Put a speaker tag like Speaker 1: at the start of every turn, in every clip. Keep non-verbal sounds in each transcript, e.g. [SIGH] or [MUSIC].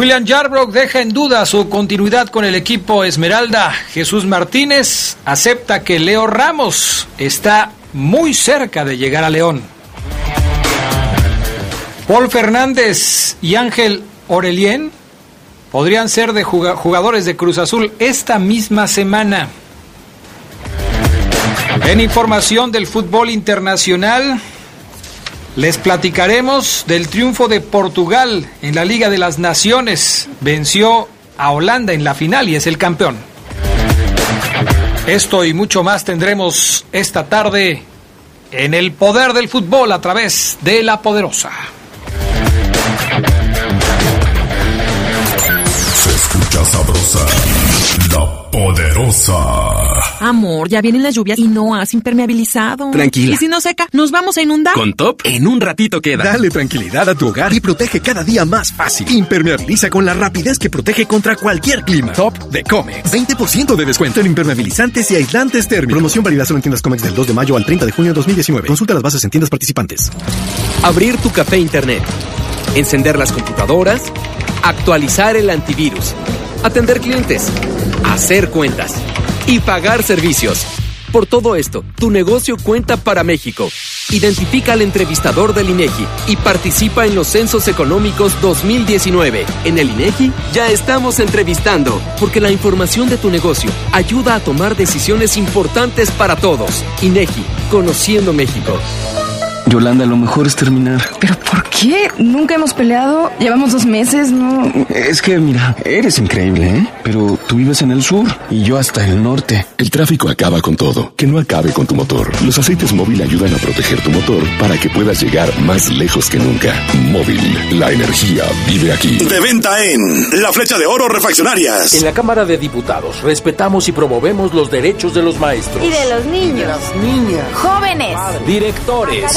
Speaker 1: William Yarbrough deja en duda su continuidad con el equipo Esmeralda. Jesús Martínez acepta que Leo Ramos está muy cerca de llegar a León. Paul Fernández y Ángel Orelien podrían ser de jugadores de Cruz Azul esta misma semana. En información del fútbol internacional, les platicaremos del triunfo de Portugal en la Liga de las Naciones. Venció a Holanda en la final y es el campeón. Esto y mucho más tendremos esta tarde en el poder del fútbol a través de la poderosa.
Speaker 2: Se escucha sabrosa, la poderosa.
Speaker 3: Amor, ya vienen las lluvias y no has impermeabilizado.
Speaker 4: Tranquila.
Speaker 3: ¿Y si no seca? ¿Nos vamos a inundar?
Speaker 4: Con Top, en un ratito queda.
Speaker 5: Dale tranquilidad a tu hogar y protege cada día más fácil. Impermeabiliza con la rapidez que protege contra cualquier clima. Top de Comex. 20% de descuento en impermeabilizantes y aislantes térmicos. Promoción válida solo en tiendas Comex del 2 de mayo al 30 de junio de 2019. Consulta las bases en tiendas participantes.
Speaker 4: Abrir tu café internet. Encender las computadoras. Actualizar el antivirus. Atender clientes. Hacer cuentas y pagar servicios. Por todo esto, tu negocio cuenta para México. Identifica al entrevistador del INEGI y participa en los Censos Económicos 2019. En el INEGI ya estamos entrevistando, porque la información de tu negocio ayuda a tomar decisiones importantes para todos. INEGI, conociendo México.
Speaker 6: Yolanda, lo mejor es terminar.
Speaker 7: ¿Pero por qué? Nunca hemos peleado. Llevamos dos meses, ¿no?
Speaker 6: Es que, mira, eres increíble, ¿eh? Pero tú vives en el sur y yo hasta el norte.
Speaker 2: El tráfico acaba con todo. Que no acabe con tu motor. Los aceites móvil ayudan a proteger tu motor para que puedas llegar más lejos que nunca. Móvil, la energía vive aquí.
Speaker 8: De venta en La Flecha de Oro Refaccionarias.
Speaker 9: En la Cámara de Diputados respetamos y promovemos los derechos de los maestros.
Speaker 10: Y de los niños.
Speaker 9: las niñas.
Speaker 10: Jóvenes.
Speaker 9: Directores.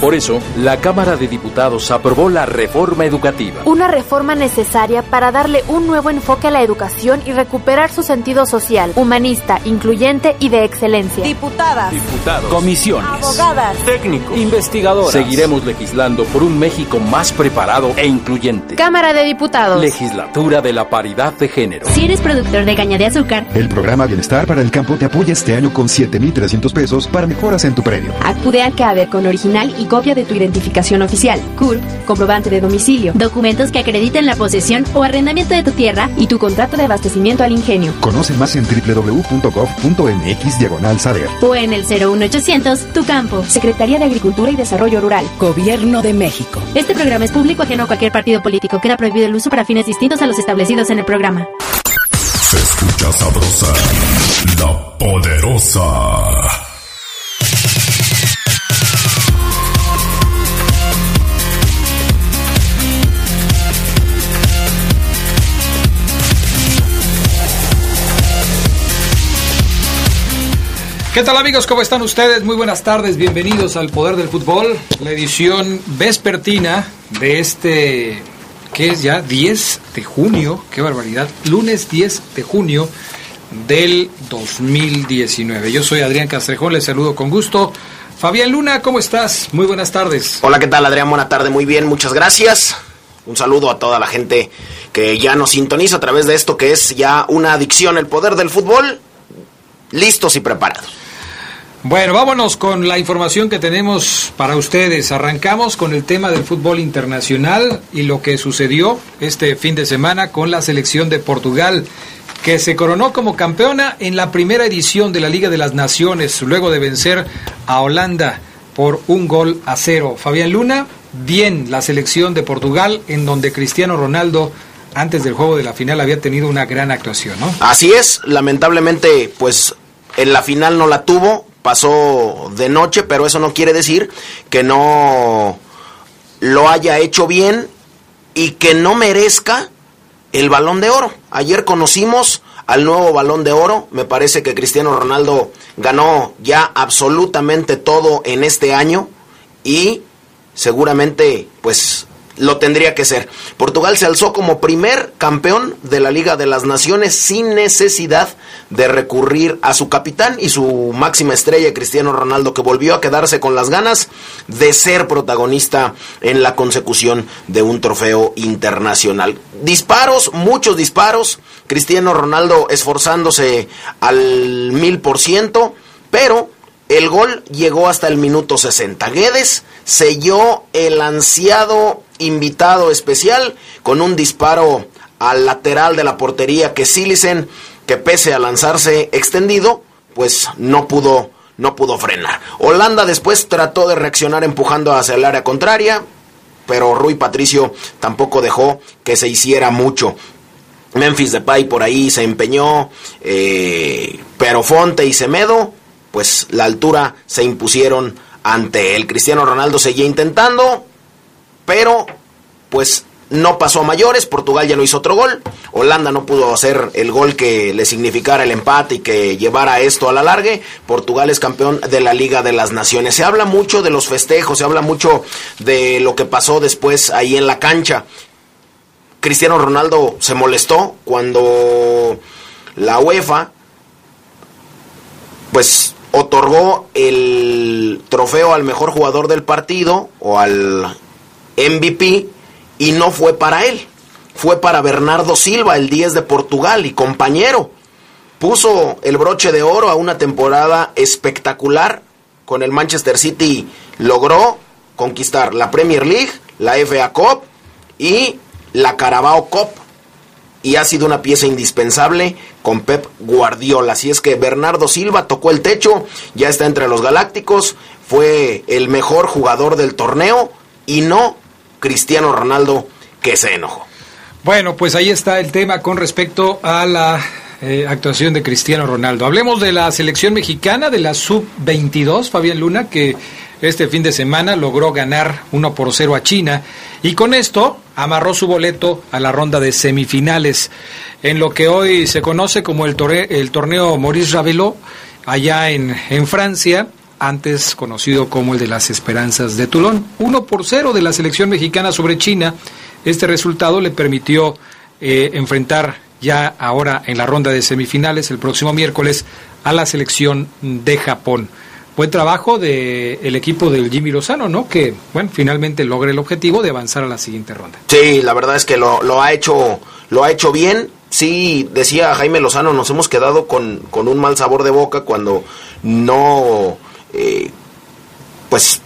Speaker 9: Por eso, la Cámara de Diputados aprobó la reforma educativa.
Speaker 11: Una reforma necesaria para darle un nuevo enfoque a la educación y recuperar su sentido social, humanista, incluyente y de excelencia.
Speaker 10: Diputadas.
Speaker 9: Diputados.
Speaker 10: Comisiones. Abogadas.
Speaker 9: Técnicos. Investigadoras. Seguiremos legislando por un México más preparado e incluyente.
Speaker 11: Cámara de Diputados.
Speaker 9: Legislatura de la paridad de género.
Speaker 12: Si eres productor de caña de azúcar,
Speaker 13: el programa Bienestar para el Campo te apoya este año con 7,300 pesos para mejoras en tu predio.
Speaker 12: Acude al CADER con original y copia de tu identificación oficial, CUR, comprobante de domicilio, documentos que acrediten la posesión o arrendamiento de tu tierra y tu contrato de abastecimiento al ingenio.
Speaker 13: Conoce más en www.gov.mx diagonal saber.
Speaker 12: O en el 01800 Tu Campo, Secretaría de Agricultura y Desarrollo Rural.
Speaker 3: Gobierno de México.
Speaker 12: Este programa es público ajeno a cualquier partido político. Queda prohibido el uso para fines distintos a los establecidos en el programa.
Speaker 2: Se escucha sabrosa, la poderosa.
Speaker 1: ¿Qué tal amigos? ¿Cómo están ustedes? Muy buenas tardes, bienvenidos al Poder del Fútbol, la edición vespertina de este, ¿qué es ya? 10 de junio, qué barbaridad, lunes 10 de junio del 2019. Yo soy Adrián Castrejón, les saludo con gusto. Fabián Luna, ¿cómo estás? Muy buenas tardes.
Speaker 14: Hola, ¿qué tal Adrián? Buena tarde, muy bien, muchas gracias. Un saludo a toda la gente que ya nos sintoniza a través de esto que es ya una adicción, el poder del fútbol. Listos y preparados.
Speaker 1: Bueno, vámonos con la información que tenemos para ustedes. Arrancamos con el tema del fútbol internacional y lo que sucedió este fin de semana con la selección de Portugal, que se coronó como campeona en la primera edición de la Liga de las Naciones, luego de vencer a Holanda por un gol a cero. Fabián Luna, bien la selección de Portugal, en donde Cristiano Ronaldo antes del juego de la final había tenido una gran actuación, ¿no?
Speaker 14: Así es, lamentablemente, pues en la final no la tuvo, pasó de noche, pero eso no quiere decir que no lo haya hecho bien y que no merezca el balón de oro. Ayer conocimos al nuevo balón de oro, me parece que Cristiano Ronaldo ganó ya absolutamente todo en este año y seguramente pues lo tendría que ser. Portugal se alzó como primer campeón de la Liga de las Naciones sin necesidad de recurrir a su capitán y su máxima estrella, Cristiano Ronaldo, que volvió a quedarse con las ganas de ser protagonista en la consecución de un trofeo internacional. Disparos, muchos disparos, Cristiano Ronaldo esforzándose al mil por ciento, pero el gol llegó hasta el minuto 60. Guedes selló el ansiado invitado especial con un disparo al lateral de la portería que Silicen, que pese a lanzarse extendido, pues no pudo, no pudo frenar. Holanda después trató de reaccionar empujando hacia el área contraria, pero Rui Patricio tampoco dejó que se hiciera mucho. Memphis Depay por ahí se empeñó, eh, pero Fonte y Semedo pues la altura se impusieron ante él. Cristiano Ronaldo seguía intentando, pero pues no pasó a mayores, Portugal ya no hizo otro gol, Holanda no pudo hacer el gol que le significara el empate y que llevara esto a la largue, Portugal es campeón de la Liga de las Naciones. Se habla mucho de los festejos, se habla mucho de lo que pasó después ahí en la cancha. Cristiano Ronaldo se molestó cuando la UEFA pues otorgó el trofeo al mejor jugador del partido o al MVP y no fue para él. Fue para Bernardo Silva, el 10 de Portugal y compañero. Puso el broche de oro a una temporada espectacular con el Manchester City. Logró conquistar la Premier League, la FA Cup y la Carabao Cup y ha sido una pieza indispensable con Pep Guardiola. Así es que Bernardo Silva tocó el techo, ya está entre los Galácticos, fue el mejor jugador del torneo y no Cristiano Ronaldo que se enojó.
Speaker 1: Bueno, pues ahí está el tema con respecto a la eh, actuación de Cristiano Ronaldo. Hablemos de la selección mexicana de la sub-22, Fabián Luna, que este fin de semana logró ganar 1 por 0 a China y con esto amarró su boleto a la ronda de semifinales en lo que hoy se conoce como el, el torneo Maurice Ravelot allá en, Francia antes conocido como el de las Esperanzas de Toulon. 1 por 0 de la selección mexicana sobre China. Este resultado le permitió eh, enfrentar ya ahora en la ronda de semifinales el próximo miércoles a la selección de Japón buen trabajo del el equipo del Jimmy Lozano, ¿no? Que, bueno, finalmente logra el objetivo de avanzar a la siguiente ronda.
Speaker 14: Sí, la verdad es que lo, lo ha hecho lo ha hecho bien. Sí, decía Jaime Lozano, nos hemos quedado con, con un mal sabor de boca cuando no, eh, pues,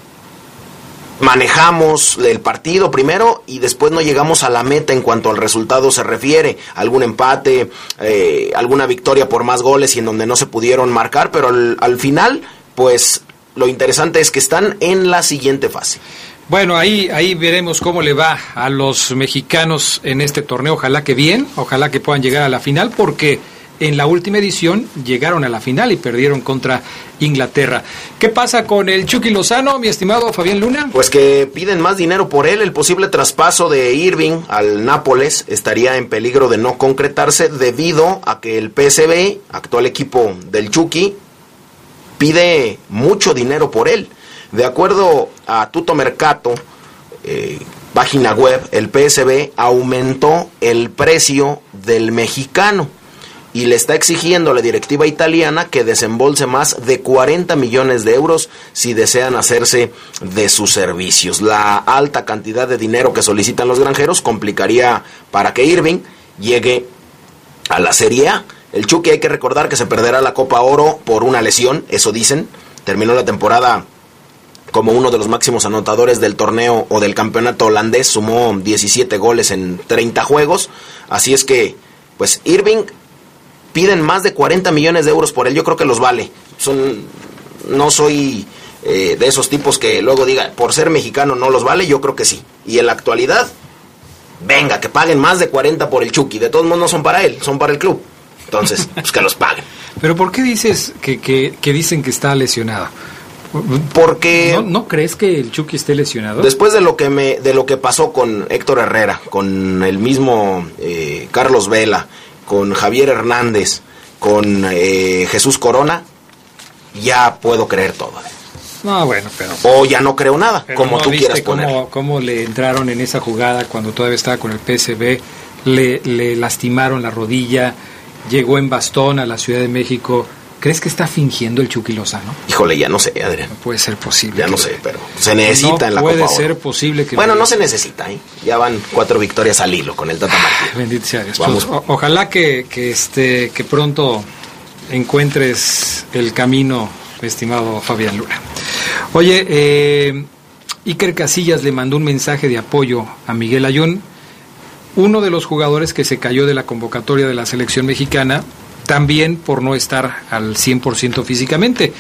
Speaker 14: manejamos el partido primero y después no llegamos a la meta en cuanto al resultado se refiere. Algún empate, eh, alguna victoria por más goles y en donde no se pudieron marcar, pero al final pues lo interesante es que están en la siguiente fase.
Speaker 1: Bueno, ahí, ahí veremos cómo le va a los mexicanos en este torneo. Ojalá que bien, ojalá que puedan llegar a la final, porque en la última edición llegaron a la final y perdieron contra Inglaterra. ¿Qué pasa con el Chucky Lozano, mi estimado Fabián Luna?
Speaker 14: Pues que piden más dinero por él. El posible traspaso de Irving al Nápoles estaría en peligro de no concretarse debido a que el PSV, actual equipo del Chucky, pide mucho dinero por él. De acuerdo a Tuto Mercato, eh, página web, el PSB aumentó el precio del mexicano y le está exigiendo a la directiva italiana que desembolse más de 40 millones de euros si desean hacerse de sus servicios. La alta cantidad de dinero que solicitan los granjeros complicaría para que Irving llegue a la Serie A. El Chucky hay que recordar que se perderá la Copa Oro por una lesión, eso dicen. Terminó la temporada como uno de los máximos anotadores del torneo o del campeonato holandés, sumó 17 goles en 30 juegos. Así es que, pues Irving piden más de 40 millones de euros por él, yo creo que los vale. Son, no soy eh, de esos tipos que luego diga, por ser mexicano no los vale, yo creo que sí. Y en la actualidad, venga, que paguen más de 40 por el Chucky. De todos modos no son para él, son para el club. Entonces, pues que los paguen.
Speaker 1: Pero ¿por qué dices que, que, que dicen que está lesionado?
Speaker 14: Porque
Speaker 1: ¿No, ¿No, crees que el Chucky esté lesionado?
Speaker 14: Después de lo que me de lo que pasó con Héctor Herrera, con el mismo eh, Carlos Vela, con Javier Hernández, con eh, Jesús Corona, ya puedo creer todo.
Speaker 1: No, bueno, pero...
Speaker 14: O ya no creo nada, como
Speaker 1: ¿no
Speaker 14: tú
Speaker 1: viste
Speaker 14: quieras poner.
Speaker 1: Cómo, cómo le entraron en esa jugada cuando todavía estaba con el PSB? Le, le lastimaron la rodilla, llegó en bastón a la Ciudad de México. ¿Crees que está fingiendo el Chucky Lozano?
Speaker 14: Híjole, ya no sé, Adrián.
Speaker 1: No puede ser posible.
Speaker 14: Ya no sé, pero se necesita
Speaker 1: no
Speaker 14: en la
Speaker 1: puede
Speaker 14: Copa Oro.
Speaker 1: ser posible que...
Speaker 14: Bueno, no se necesita, ¿eh? Ya van cuatro victorias al hilo con el Tata Martino.
Speaker 1: Bendito sea Dios.
Speaker 14: Vamos.
Speaker 1: Pues, ojalá que, que, este, que pronto encuentres el camino, estimado Fabián Luna. Oye, eh, Iker Casillas le mandó un mensaje de apoyo a Miguel Ayun, uno de los jugadores que se cayó de la convocatoria de la selección mexicana, también por no estar al 100% físicamente.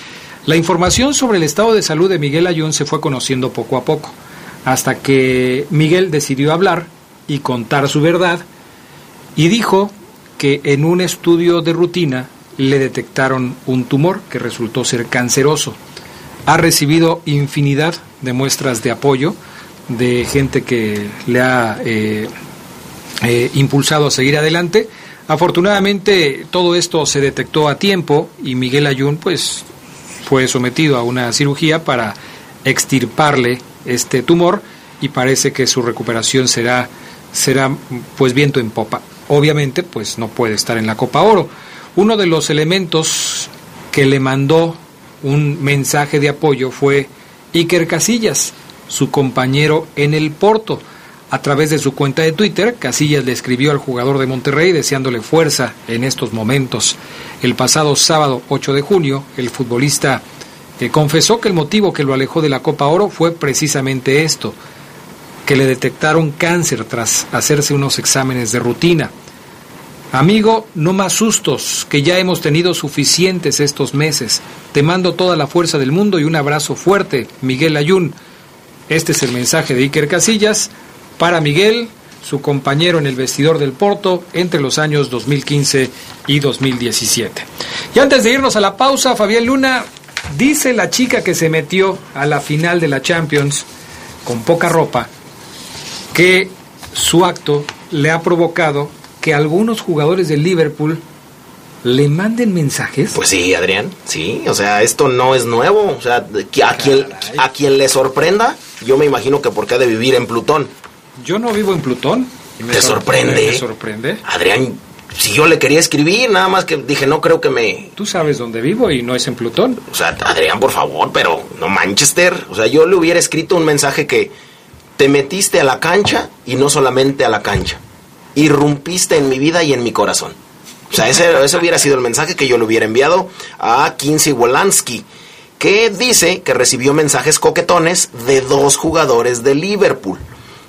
Speaker 1: La información sobre el estado de salud de Miguel Ayun se fue conociendo poco a poco, hasta que Miguel decidió hablar y contar su verdad y dijo que en un estudio de rutina le detectaron un tumor que resultó ser canceroso. Ha recibido infinidad de muestras de apoyo de gente que le ha eh, eh, impulsado a seguir adelante. Afortunadamente todo esto se detectó a tiempo y Miguel Ayun pues fue sometido a una cirugía para extirparle este tumor y parece que su recuperación será será pues viento en popa. Obviamente pues no puede estar en la Copa Oro. Uno de los elementos que le mandó un mensaje de apoyo fue Iker Casillas, su compañero en el Porto. A través de su cuenta de Twitter, Casillas le escribió al jugador de Monterrey deseándole fuerza en estos momentos. El pasado sábado 8 de junio, el futbolista eh, confesó que el motivo que lo alejó de la Copa Oro fue precisamente esto, que le detectaron cáncer tras hacerse unos exámenes de rutina. Amigo, no más sustos, que ya hemos tenido suficientes estos meses. Te mando toda la fuerza del mundo y un abrazo fuerte, Miguel Ayun. Este es el mensaje de Iker Casillas para Miguel, su compañero en el vestidor del Porto entre los años 2015 y 2017. Y antes de irnos a la pausa, Fabián Luna, dice la chica que se metió a la final de la Champions con poca ropa que su acto le ha provocado que algunos jugadores del Liverpool le manden mensajes.
Speaker 14: Pues sí, Adrián, sí, o sea, esto no es nuevo, o sea, a quien, a quien le sorprenda, yo me imagino que porque ha de vivir en Plutón.
Speaker 1: Yo no vivo en Plutón. y me
Speaker 14: ¿Te sorprende?
Speaker 1: Me sorprende.
Speaker 14: Adrián, si yo le quería escribir, nada más que dije, no creo que me...
Speaker 1: Tú sabes dónde vivo y no es en Plutón.
Speaker 14: O sea, Adrián, por favor, pero no Manchester. O sea, yo le hubiera escrito un mensaje que te metiste a la cancha y no solamente a la cancha. Irrumpiste en mi vida y en mi corazón. O sea, ese, ese hubiera sido el mensaje que yo le hubiera enviado a Kinsey Wolanski, que dice que recibió mensajes coquetones de dos jugadores de Liverpool.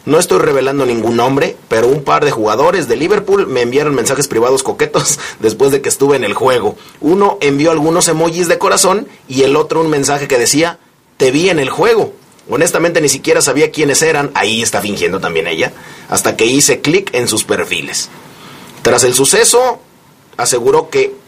Speaker 14: No estoy revelando ningún nombre, pero un par de jugadores de Liverpool me enviaron mensajes privados coquetos [LAUGHS] después de que estuve en el juego. Uno envió algunos emojis de corazón y el otro un mensaje que decía, te vi en el juego. Honestamente ni siquiera sabía quiénes eran, ahí está fingiendo también ella, hasta que hice clic en sus perfiles. Tras el suceso, aseguró que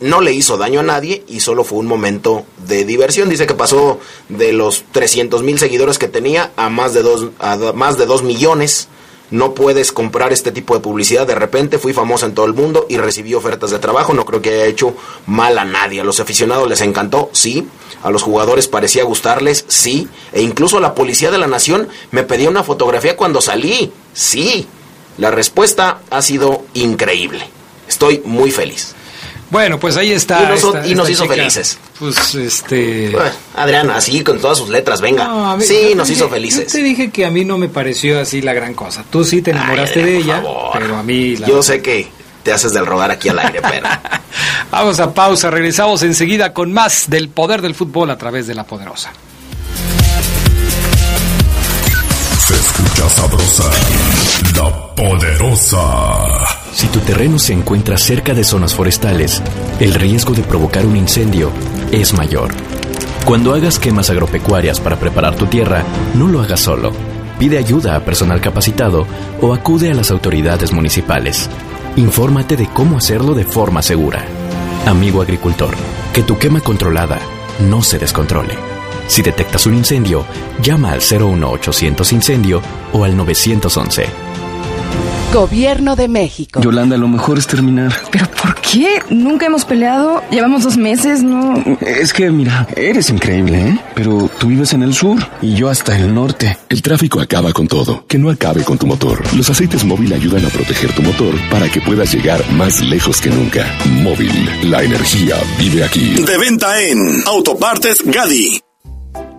Speaker 14: no le hizo daño a nadie y solo fue un momento de diversión. Dice que pasó de los 300 mil seguidores que tenía a más de dos, a do- más de 2 millones. No puedes comprar este tipo de publicidad. De repente fui famosa en todo el mundo y recibí ofertas de trabajo. No creo que haya hecho mal a nadie. A los aficionados les encantó, sí. A los jugadores parecía gustarles, sí. E incluso la policía de la nación me pedía una fotografía cuando salí, sí. La respuesta ha sido increíble. Estoy muy feliz.
Speaker 1: Bueno, pues ahí está.
Speaker 14: Y nos-
Speaker 1: esta-
Speaker 14: y nos
Speaker 1: esta
Speaker 14: hizo
Speaker 1: chica.
Speaker 14: felices.
Speaker 1: Pues este.
Speaker 14: Bueno, Adrián, así con todas sus letras, venga.
Speaker 1: No,
Speaker 14: sí, nos hizo felices.
Speaker 1: Yo te dije que a mí no me pareció así la gran cosa. Tú sí te enamoraste de ella,
Speaker 14: favor.
Speaker 1: pero a mí la
Speaker 14: Yo sé que te haces del rodar aquí al aire, pero [LAUGHS]
Speaker 1: Vamos a pausa, regresamos enseguida con más del poder del fútbol a través de la poderosa.
Speaker 15: Se escucha sabrosa, la poderosa.
Speaker 16: Si tu terreno se encuentra cerca de zonas forestales, el riesgo de provocar un incendio es mayor. Cuando hagas quemas agropecuarias para preparar tu tierra, no lo hagas solo. pide ayuda a personal capacitado o acude a las autoridades municipales. Infórmate de cómo hacerlo de forma segura. Amigo agricultor, que tu quema controlada no se descontrole. Si detectas un incendio, llama al 01800 incendio o al 911.
Speaker 17: Gobierno de México.
Speaker 6: Yolanda, lo mejor es terminar.
Speaker 7: ¿Pero por qué? Nunca hemos peleado. Llevamos dos meses, ¿no?
Speaker 6: Es que, mira, eres increíble, ¿eh? Pero tú vives en el sur y yo hasta el norte.
Speaker 2: El tráfico acaba con todo. Que no acabe con tu motor. Los aceites móvil ayudan a proteger tu motor para que puedas llegar más lejos que nunca. Móvil, la energía vive aquí.
Speaker 8: De venta en Autopartes Gadi.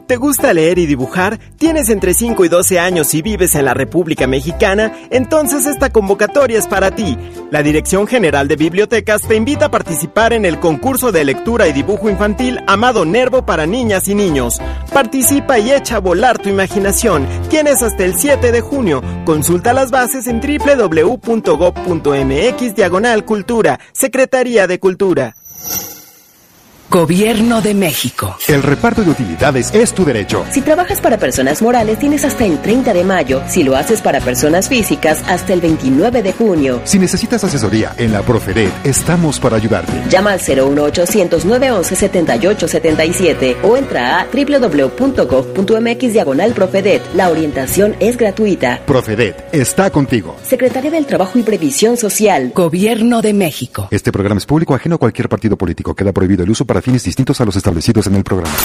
Speaker 18: ¿Te gusta leer y dibujar? ¿Tienes entre 5 y 12 años y vives en la República Mexicana? Entonces esta convocatoria es para ti. La Dirección General de Bibliotecas te invita a participar en el concurso de lectura y dibujo infantil Amado Nervo para niñas y niños. Participa y echa a volar tu imaginación. Tienes hasta el 7 de junio. Consulta las bases en www.gov.mx diagonal cultura. Secretaría de Cultura.
Speaker 17: Gobierno de México.
Speaker 13: El reparto de utilidades es tu derecho.
Speaker 19: Si trabajas para personas morales, tienes hasta el 30 de mayo. Si lo haces para personas físicas, hasta el 29 de junio.
Speaker 13: Si necesitas asesoría en la Profedet, estamos para ayudarte.
Speaker 19: Llama al 01800-911-7877 o entra a www.gov.mx diagonal Profedet. La orientación es gratuita.
Speaker 13: Profedet está contigo.
Speaker 19: Secretaría del Trabajo y Previsión Social.
Speaker 17: Gobierno de México.
Speaker 13: Este programa es público ajeno a cualquier partido político. Queda prohibido el uso para fines distintos a los establecidos en el programa.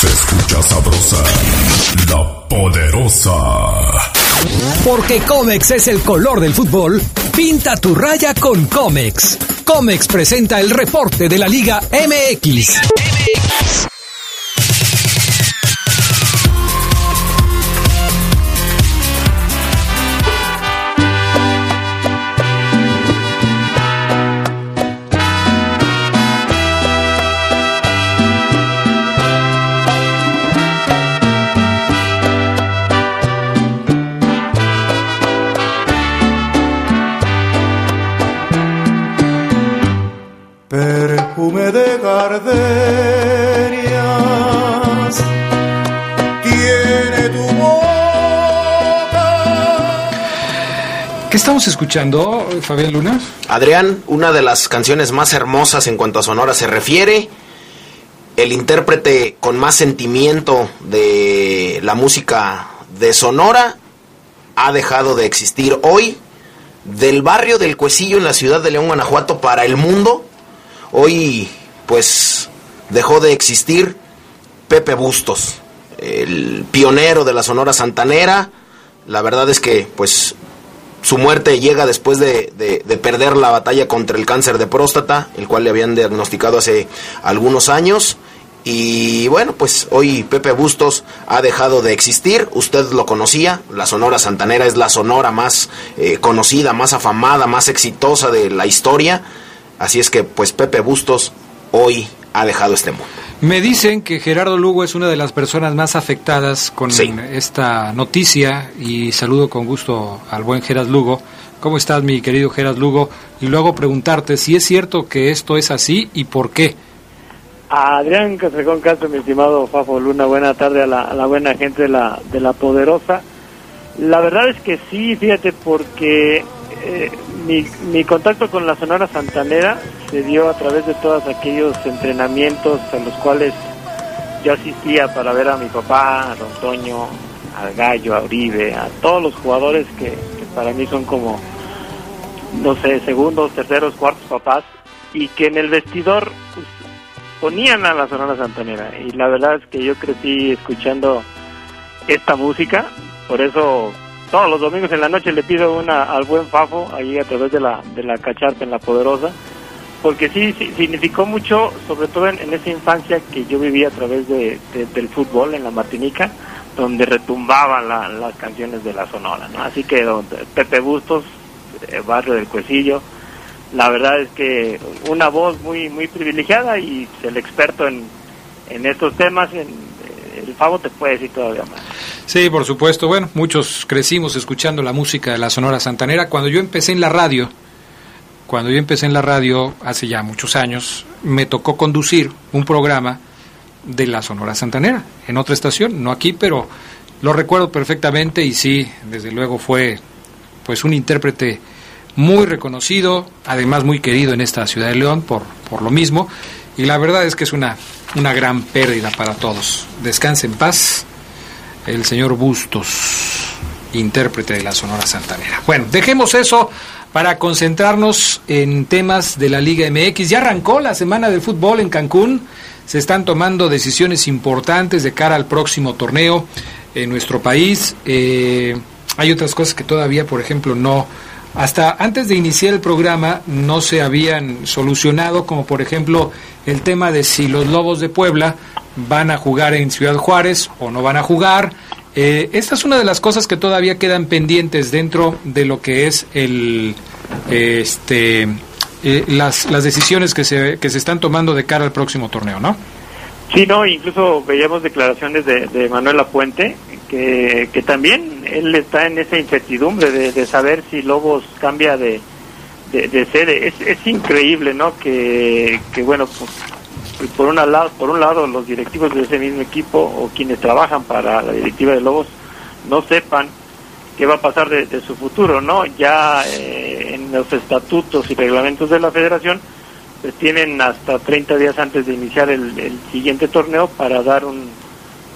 Speaker 15: Se escucha sabrosa, la poderosa.
Speaker 20: Porque Comex es el color del fútbol, pinta tu raya con Comex. Comex presenta el reporte de la Liga MX.
Speaker 21: Perfume de gardenias tiene tu boca.
Speaker 1: ¿Qué estamos escuchando, Fabián Luna?
Speaker 14: Adrián, una de las canciones más hermosas en cuanto a sonora se refiere. El intérprete con más sentimiento de la música de Sonora ha dejado de existir hoy. Del barrio del Cuecillo en la ciudad de León, Guanajuato, para el mundo, hoy pues dejó de existir Pepe Bustos, el pionero de la Sonora Santanera. La verdad es que pues su muerte llega después de, de, de, perder la batalla contra el cáncer de próstata, el cual le habían diagnosticado hace algunos años. Y bueno, pues hoy Pepe Bustos ha dejado de existir. Usted lo conocía, la Sonora Santanera es la Sonora más eh, conocida, más afamada, más exitosa de la historia. Así es que pues Pepe Bustos hoy ha dejado este mundo.
Speaker 1: Me dicen que Gerardo Lugo es una de las personas más afectadas con sí. esta noticia y saludo con gusto al buen Gerard Lugo. ¿Cómo estás, mi querido Gerard Lugo? Y luego preguntarte si es cierto que esto es así y por qué.
Speaker 22: Adrián Castrejón Castro, mi estimado Fafo Luna, buena tarde a la, a la, buena gente de la, de la Poderosa. La verdad es que sí, fíjate, porque eh, mi, mi contacto con la Sonora Santanera se dio a través de todos aquellos entrenamientos a los cuales yo asistía para ver a mi papá, a Don Toño, al Gallo, a Uribe, a todos los jugadores que, que para mí son como, no sé, segundos, terceros, cuartos papás, y que en el vestidor pues, ponían a la Sonora Santanera. Y la verdad es que yo crecí escuchando esta música, por eso todos los domingos en la noche le pido una al buen Fafo, ahí a través de la, de la cacharpa en la poderosa, porque sí, significó mucho, sobre todo en, en, esa infancia que yo vivía a través de, de, del fútbol en la Martinica, donde retumbaban la, las canciones de la Sonora, ¿no? Así que donde, Pepe Bustos, eh, barrio del Cuecillo, la verdad es que una voz muy muy privilegiada y el experto en, en estos temas, en, el Favo te puede decir todavía más.
Speaker 1: Sí, por supuesto. Bueno, muchos crecimos escuchando la música de la Sonora Santanera. Cuando yo empecé en la radio, cuando yo empecé en la radio hace ya muchos años, me tocó conducir un programa de la Sonora Santanera, en otra estación, no aquí, pero lo recuerdo perfectamente y sí, desde luego fue pues un intérprete muy reconocido, además muy querido en esta ciudad de León por, por lo mismo, y la verdad es que es una, una gran pérdida para todos. Descanse en paz el señor Bustos, intérprete de la Sonora Santanera. Bueno, dejemos eso para concentrarnos en temas de la Liga MX. Ya arrancó la semana del fútbol en Cancún, se están tomando decisiones importantes de cara al próximo torneo en nuestro país. Eh, hay otras cosas que todavía, por ejemplo, no, hasta antes de iniciar el programa no se habían solucionado, como por ejemplo el tema de si los Lobos de Puebla van a jugar en Ciudad Juárez o no van a jugar. Eh, esta es una de las cosas que todavía quedan pendientes dentro de lo que es el este eh, las, las decisiones que se, que se están tomando de cara al próximo torneo, ¿no?
Speaker 22: Sí, no, incluso veíamos declaraciones de, de Manuel Apuente, que, que también él está en esa incertidumbre de, saber si Lobos cambia de, de, de sede. Es, es increíble, ¿no? Que, que bueno, pues, por, una por un lado los directivos de ese mismo equipo o quienes trabajan para la directiva de Lobos no sepan qué va a pasar de, de su futuro, ¿no? Ya eh, en los estatutos y reglamentos de la federación pues tienen hasta 30 días antes de iniciar el, el siguiente torneo para dar un,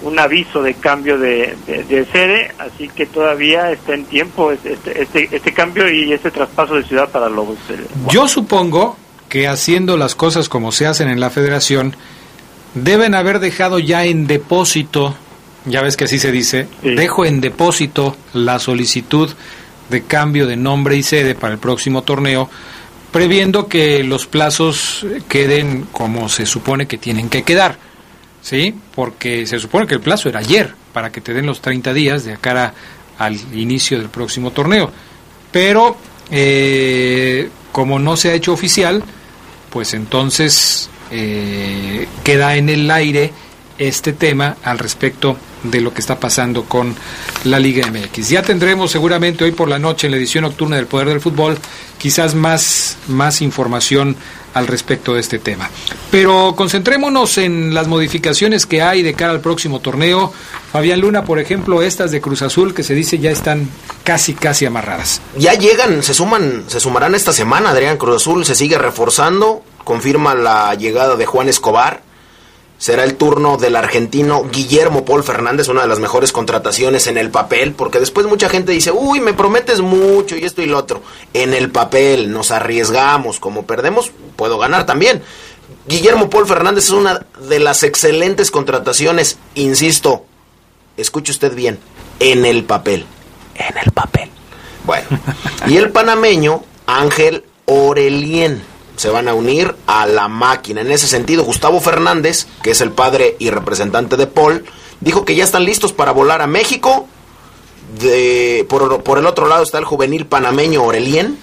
Speaker 22: un aviso de cambio de, de, de, sede, así que todavía está en tiempo este, este, este cambio y este traspaso de ciudad para Lobos.
Speaker 1: Yo supongo que haciendo las cosas como se hacen en la federación, deben haber dejado ya en depósito, ya ves que así se dice, sí. dejo en depósito la solicitud de cambio de nombre y sede para el próximo torneo, previendo que los plazos queden como se supone que tienen que quedar. ¿Sí? Porque se supone que el plazo era ayer para que te den los 30 días de cara al inicio del próximo torneo. Pero eh, como no se ha hecho oficial, pues entonces eh, queda en el aire este tema al respecto de lo que está pasando con la Liga MX. Ya tendremos seguramente hoy por la noche en la edición nocturna del Poder del Fútbol quizás más, más información al respecto de este tema. Pero concentrémonos en las modificaciones que hay de cara al próximo torneo. Fabián Luna, por ejemplo, estas de Cruz Azul que se dice ya están casi casi amarradas.
Speaker 14: Ya llegan, se suman, se sumarán esta semana, Adrián Cruz Azul se sigue reforzando, confirma la llegada de Juan Escobar, será el turno del argentino Guillermo Paul Fernández, una de las mejores contrataciones en el papel, porque después mucha gente dice, uy, me prometes mucho y esto y lo otro. En el papel nos arriesgamos, como perdemos, puedo ganar también. Guillermo Paul Fernández es una de las excelentes contrataciones, insisto, escuche usted bien, en el papel. En el papel. Bueno, y el panameño Ángel Orelien se van a unir a la máquina. En ese sentido, Gustavo Fernández, que es el padre y representante de Paul, dijo que ya están listos para volar a México. De, por, por el otro lado está el juvenil panameño Orelien,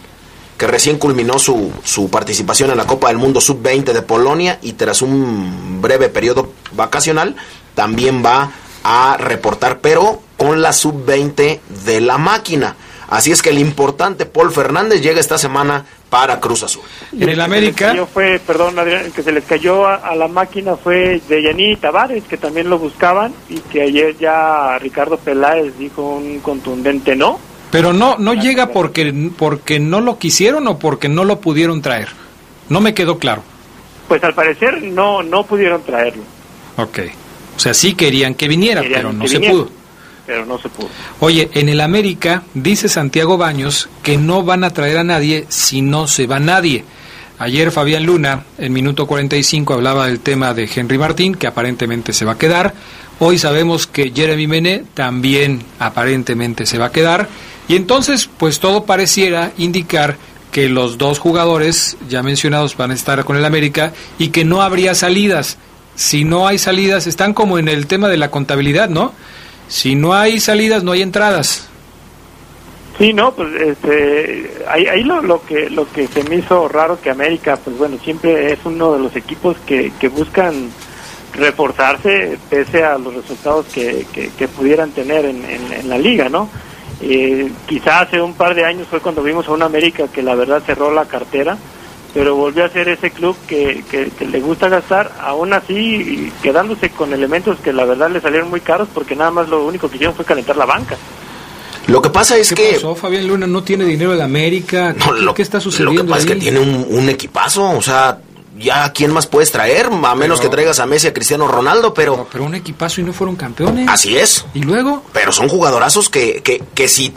Speaker 14: que recién culminó su, su participación en la Copa del Mundo Sub-20 de Polonia y tras un breve periodo vacacional también va a reportar, pero con la Sub-20 de la máquina. Así es que el importante Paul Fernández llega esta semana para Cruz Azul.
Speaker 1: En el América.
Speaker 22: Que fue, perdón, Adrián, que se les cayó a, a la máquina fue de Yaní Tavares, que también lo buscaban y que ayer ya Ricardo Peláez dijo un contundente no.
Speaker 1: Pero no, no llega porque, porque no lo quisieron o porque no lo pudieron traer. No me quedó claro.
Speaker 22: Pues al parecer no, no pudieron traerlo.
Speaker 1: Ok. O sea, sí querían que viniera, querían pero no se viniera. pudo
Speaker 22: pero no se pudo.
Speaker 1: Oye, en el América dice Santiago Baños que no van a traer a nadie si no se va nadie. Ayer Fabián Luna, en minuto 45, hablaba del tema de Henry Martín, que aparentemente se va a quedar. Hoy sabemos que Jeremy Mené también aparentemente se va a quedar. Y entonces, pues todo pareciera indicar que los dos jugadores ya mencionados van a estar con el América y que no habría salidas. Si no hay salidas, están como en el tema de la contabilidad, ¿no? Si no hay salidas no hay entradas.
Speaker 22: Sí no pues este ahí, ahí lo, lo que lo que se me hizo raro que América pues bueno siempre es uno de los equipos que, que buscan reforzarse pese a los resultados que, que, pudieran tener en, en, en, la liga no eh, quizá hace un par de años fue cuando vimos a una América que la verdad cerró la cartera pero volvió a ser ese club que, que, que le gusta gastar, aún así quedándose con elementos que la verdad le salieron muy caros porque nada más lo único que hicieron fue calentar la banca.
Speaker 14: Lo que pasa es
Speaker 1: ¿Qué
Speaker 14: que...
Speaker 1: pasó? Fabián Luna no tiene dinero de América. ¿Qué,
Speaker 14: No, lo,
Speaker 1: qué está
Speaker 14: lo
Speaker 1: sucediendo
Speaker 14: que pasa es que tiene un, un equipazo, o sea, ya quién más puedes traer, a menos que traigas a Messi, a Cristiano Ronaldo, pero...
Speaker 1: Pero un equipazo y no fueron campeones.
Speaker 14: Así es.
Speaker 1: ¿Y luego?
Speaker 14: Pero son jugadorazos que, que, que si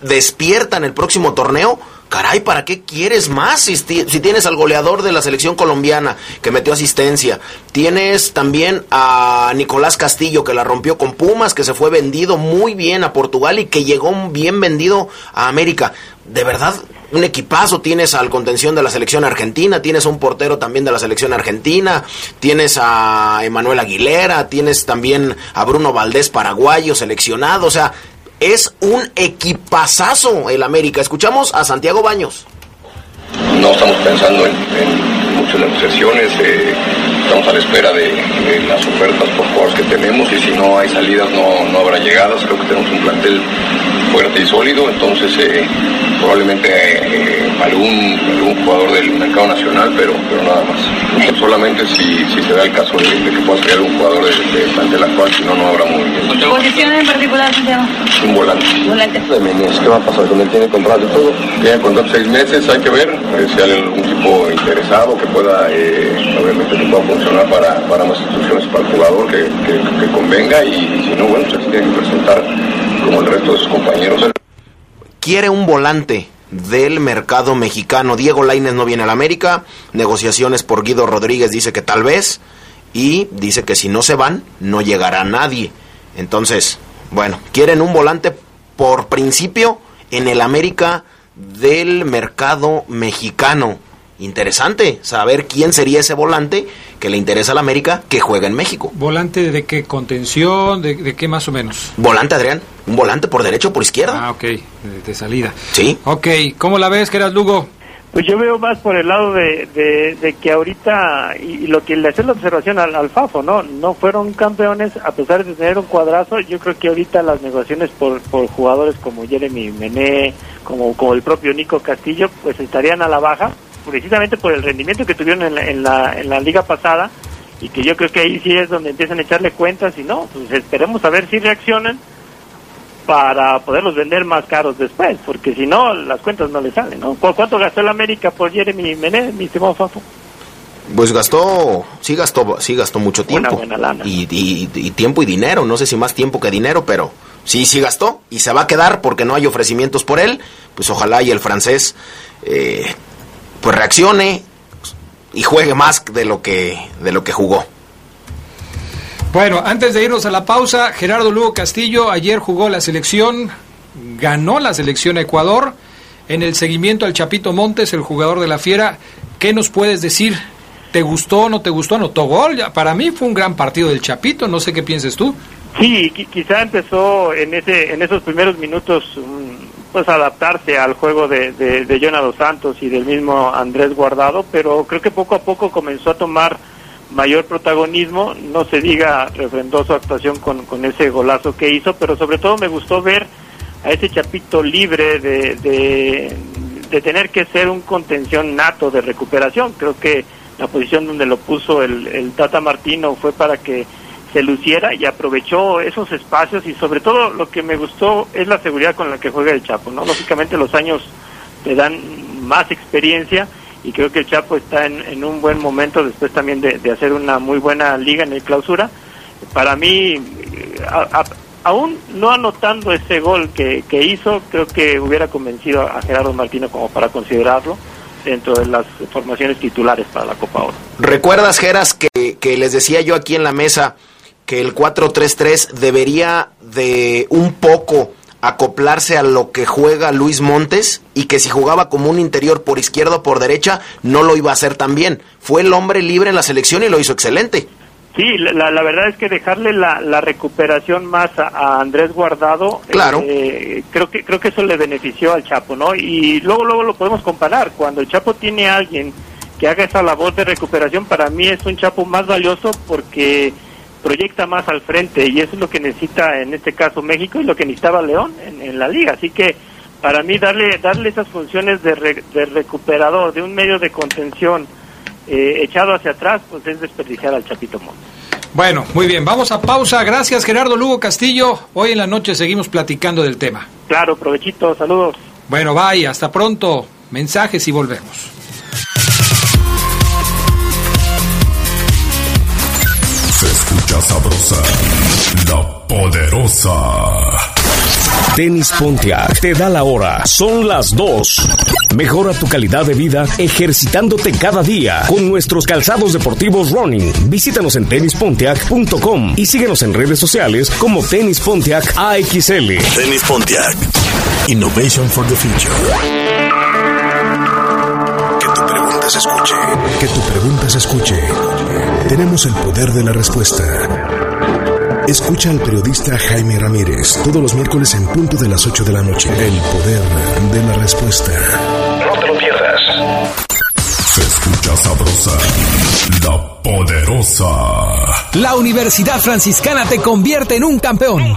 Speaker 14: despiertan el próximo torneo, caray, ¿para qué quieres más? Si, ti- si tienes al goleador de la selección colombiana que metió asistencia, tienes también a Nicolás Castillo que la rompió con Pumas, que se fue vendido muy bien a Portugal y que llegó bien vendido a América. De verdad, un equipazo, tienes al contención de la selección argentina, tienes a un portero también de la selección argentina, tienes a Emanuel Aguilera, tienes también a Bruno Valdés paraguayo seleccionado, o sea, es un equipazazo el América. Escuchamos a Santiago Baños.
Speaker 23: No estamos pensando en, muchas negociaciones, eh, estamos a la espera de, de las ofertas por jugadores que tenemos y si no hay salidas no, no habrá llegadas. Creo que tenemos un plantel fuerte y sólido, entonces eh, probablemente eh, algún, algún jugador del mercado nacional, pero, pero nada más. Solamente si, si se da el caso de, de que pueda salir algún jugador del del plantel actual, si no, no habrá movimiento.
Speaker 10: ¿Posición en particular, Santiago?
Speaker 23: Un volante.
Speaker 10: Volante.
Speaker 23: De ¿qué va a pasar con él? Tiene contrato y todo. Tiene contrato seis meses, hay que ver eh, si hay algún tipo interesado que pueda, eh, obviamente, que pueda funcionar para, para más instituciones, para el jugador que, que- convenga y, si no, bueno, se tiene que presentar como el resto de sus compañeros.
Speaker 14: Quiere un volante del mercado mexicano. Diego Lainez no viene al América. Negociaciones por Guido Rodríguez dice que tal vez. Y dice que si no se van, no llegará nadie. Entonces, bueno, quieren un volante por principio en el América del mercado mexicano. Interesante saber quién sería ese volante que le interesa al América que juega en México.
Speaker 1: ¿Volante de qué? ¿Contención? ¿De, de qué más o menos?
Speaker 14: Volante, Adrián. Un volante por derecho o por izquierda.
Speaker 1: Ah, ok. De, de salida.
Speaker 14: Sí.
Speaker 1: Ok. ¿Cómo la ves, Geras Lugo?
Speaker 22: Pues yo veo más por el lado de, de, de que ahorita, y, y lo que le hace la observación al, al Fafo, ¿no? No fueron campeones a pesar de tener un cuadrazo. Yo creo que ahorita las negociaciones por, por jugadores como Jeremy Mené, como, como el propio Nico Castillo, pues estarían a la baja, precisamente por el rendimiento que tuvieron en la, en la, en la liga pasada, y que yo creo que ahí sí es donde empiezan a echarle cuentas, y no, pues esperemos a ver si reaccionan para poderlos vender más caros después, porque si no, las cuentas no le salen, ¿no? ¿Cu- ¿Cuánto gastó el América por Jeremy Mené, mi estimado Fafo?
Speaker 14: Pues gastó, sí gastó, sí gastó mucho tiempo.
Speaker 22: buena lana.
Speaker 14: Y, y- y tiempo y dinero, no sé si más tiempo que dinero, pero sí, sí gastó y se va a quedar porque no hay ofrecimientos por él. Pues ojalá y el francés eh, pues reaccione y juegue más de lo que, de lo que jugó.
Speaker 1: Bueno, antes de irnos a la pausa, Gerardo Lugo Castillo ayer jugó la selección, ganó la selección a Ecuador. En el seguimiento al Chapito Montes, el jugador de la Fiera, ¿qué nos puedes decir? ¿Te gustó o no te gustó? ¿Anotó gol? Ya, Para mí fue un gran partido del Chapito, no sé qué pienses tú.
Speaker 22: Sí, qui- quizá empezó en ese en esos primeros minutos pues adaptarse al juego de, de, de Santos y del mismo Andrés Guardado, pero creo que poco a poco comenzó a tomar mayor protagonismo, no se diga refrendó su actuación con, con ese golazo que hizo, pero sobre todo me gustó ver a ese Chapito libre de, de, de tener que ser un contención nato de recuperación. Creo que la posición donde lo puso el, el Tata Martino fue para que se luciera y aprovechó esos espacios y sobre todo lo que me gustó es la seguridad con la que juega el Chapo, ¿no? Lógicamente los años te dan más experiencia y creo que el Chapo está en, un buen momento después también de, hacer una muy buena liga en el clausura. Para mí, eh, a- aún no anotando ese gol que, que hizo, creo que hubiera convencido a Gerardo Martino como para considerarlo dentro de las formaciones titulares para la Copa Oro.
Speaker 14: ¿Recuerdas, Geras, que, que les decía yo aquí en la mesa que el 4-3-3 debería de un poco acoplarse a lo que juega Luis Montes y que si jugaba como un interior por izquierda o por derecha no lo iba a hacer tan bien? Fue el hombre libre en la selección y lo hizo excelente.
Speaker 22: Sí, la, la- verdad es que dejarle la, la recuperación más a, a Andrés Guardado,
Speaker 14: Claro.
Speaker 22: eh, creo que creo que eso le benefició al Chapo, ¿no? Y luego luego lo podemos comparar. Cuando el Chapo tiene a alguien que haga esa labor de recuperación, para mí es un Chapo más valioso porque proyecta más al frente y eso es lo que necesita en este caso México y lo que necesitaba León en, en la liga. Así que para mí darle darle esas funciones de, re- de recuperador, de un medio de contención eh, echado hacia atrás, pues es desperdiciar al Chapito Montes.
Speaker 1: Bueno, muy bien, vamos a pausa. Gracias Gerardo Lugo Castillo. Hoy en la noche seguimos platicando del tema.
Speaker 22: Claro, provechito, saludos.
Speaker 1: Bueno, bye, hasta pronto. Mensajes y volvemos.
Speaker 15: Se escucha sabrosa, la poderosa.
Speaker 24: Tenis Pontiac te da la hora. Son las 2. Mejora tu calidad de vida ejercitándote cada día con nuestros calzados deportivos running. Visítanos en tenispontiac.com y síguenos en redes sociales como Tenis Pontiac AXL.
Speaker 8: Tenis Pontiac. Innovation for the future.
Speaker 25: Que tu pregunta se escuche. Que tu pregunta se escuche. Tenemos el poder de la respuesta. Escucha al periodista Jaime Ramírez todos los miércoles en punto de las 8 de la noche. El poder de la respuesta.
Speaker 15: No te lo pierdas. Se escucha sabrosa, la poderosa.
Speaker 20: La Universidad Franciscana te convierte en un campeón.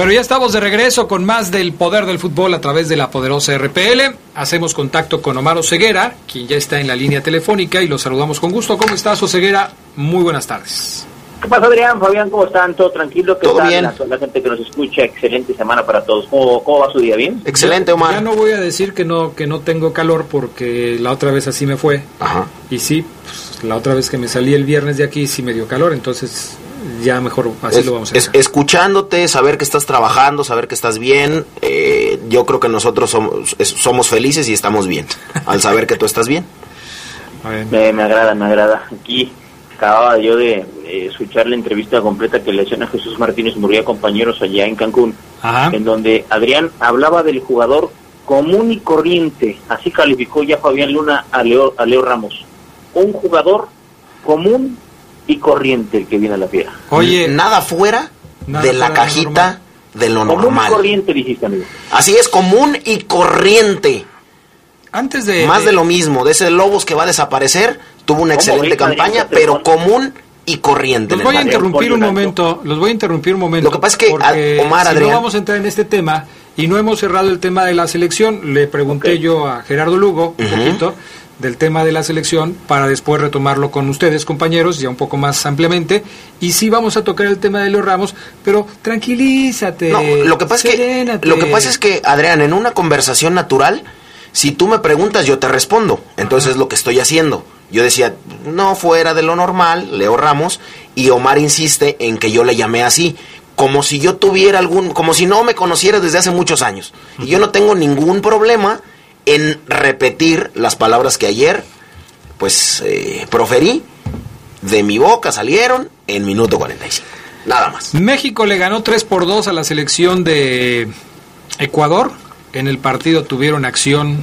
Speaker 1: Bueno, ya estamos de regreso con más del poder del fútbol a través de la poderosa RPL. Hacemos contacto con Omar Oseguera, quien ya está en la línea telefónica y lo saludamos con gusto. ¿Cómo estás, Oseguera? Muy buenas tardes.
Speaker 26: ¿Qué pasa, Adrián? Fabián, ¿cómo están? ¿Todo tranquilo? ¿Qué
Speaker 14: Todo
Speaker 26: tal?
Speaker 14: bien.
Speaker 26: La, la gente que nos escucha, excelente semana para todos. ¿Cómo, cómo va su día? ¿Bien?
Speaker 14: Excelente,
Speaker 1: Ya
Speaker 14: Omar.
Speaker 1: no voy a decir que no que no tengo calor porque la otra vez así me fue.
Speaker 14: Ajá.
Speaker 1: Y sí, pues, la otra vez que me salí el viernes de aquí sí me dio calor, entonces ya mejor así
Speaker 14: Es-
Speaker 1: lo vamos a
Speaker 14: es-
Speaker 1: hacer.
Speaker 14: escuchándote, saber que estás trabajando, saber que estás bien, eh, yo creo que nosotros somos, es- somos felices y estamos bien, al saber que tú estás bien.
Speaker 26: Me, me agrada, me agrada. Aquí acababa yo de eh, escuchar la entrevista completa que le hacían a Jesús Martínez Murguía, compañeros allá en Cancún, en donde Adrián hablaba del jugador común y corriente. Así calificó ya Fabián Luna a Leo, a Leo Ramos. Un jugador común y corriente el que viene a la fiera.
Speaker 1: Oye,
Speaker 14: nada fuera
Speaker 1: Nada
Speaker 14: de la
Speaker 1: fuera de lo
Speaker 14: cajita de lo
Speaker 26: Común y
Speaker 14: normal.
Speaker 26: corriente, dijiste, amigo.
Speaker 14: Así es, común y corriente.
Speaker 1: Antes de
Speaker 14: Más de lo mismo, de ese Lobos que va a desaparecer, tuvo una
Speaker 26: ¿Cómo
Speaker 14: excelente campaña, pero común y corriente.
Speaker 1: Los voy a interrumpir un momento, los voy a interrumpir un momento.
Speaker 14: Lo que pasa es que,
Speaker 1: porque
Speaker 14: a- Omar,
Speaker 1: si
Speaker 14: Adrián-
Speaker 1: no vamos a entrar en este tema y no hemos cerrado el tema de la selección, le pregunté yo a Gerardo Lugo un poquito del tema de la selección para después retomarlo con ustedes, compañeros, ya un poco más ampliamente. Y sí vamos a tocar el tema de los Ramos, pero tranquilízate.
Speaker 14: No, lo que pasa es que
Speaker 1: serénate.
Speaker 14: lo que pasa es que Adrián, en una conversación natural, si tú me preguntas, yo te respondo. Entonces es lo que estoy haciendo. Yo decía, no fuera de lo normal, Leo Ramos, y Omar insiste en que yo le llamé así, como si yo tuviera algún, como si no me conociera desde hace muchos años. Y yo no tengo ningún problema en repetir las palabras que ayer, pues, eh, proferí, de mi boca salieron en minuto 45. Nada más.
Speaker 1: México le ganó 3 por 2 a la selección de Ecuador. En el partido tuvieron acción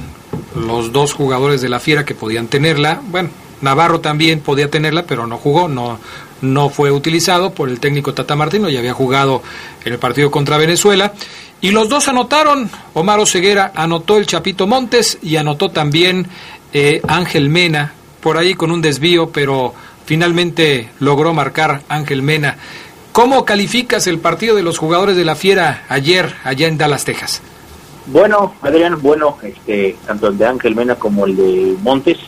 Speaker 1: los dos jugadores de la Fiera que podían tenerla. Bueno, Navarro también podía tenerla, pero no jugó, no, no fue utilizado por el técnico Tata Martino, ya había jugado en el partido contra Venezuela. Y los dos anotaron, Omar Ceguera anotó el Chapito Montes y anotó también eh, Ángel Mena, por ahí con un desvío, pero finalmente logró marcar Ángel Mena. ¿Cómo calificas el partido de los jugadores de la Fiera ayer allá en Dallas, Texas?
Speaker 26: Bueno, Adrián, bueno, este, tanto el de Ángel Mena como el de Montes.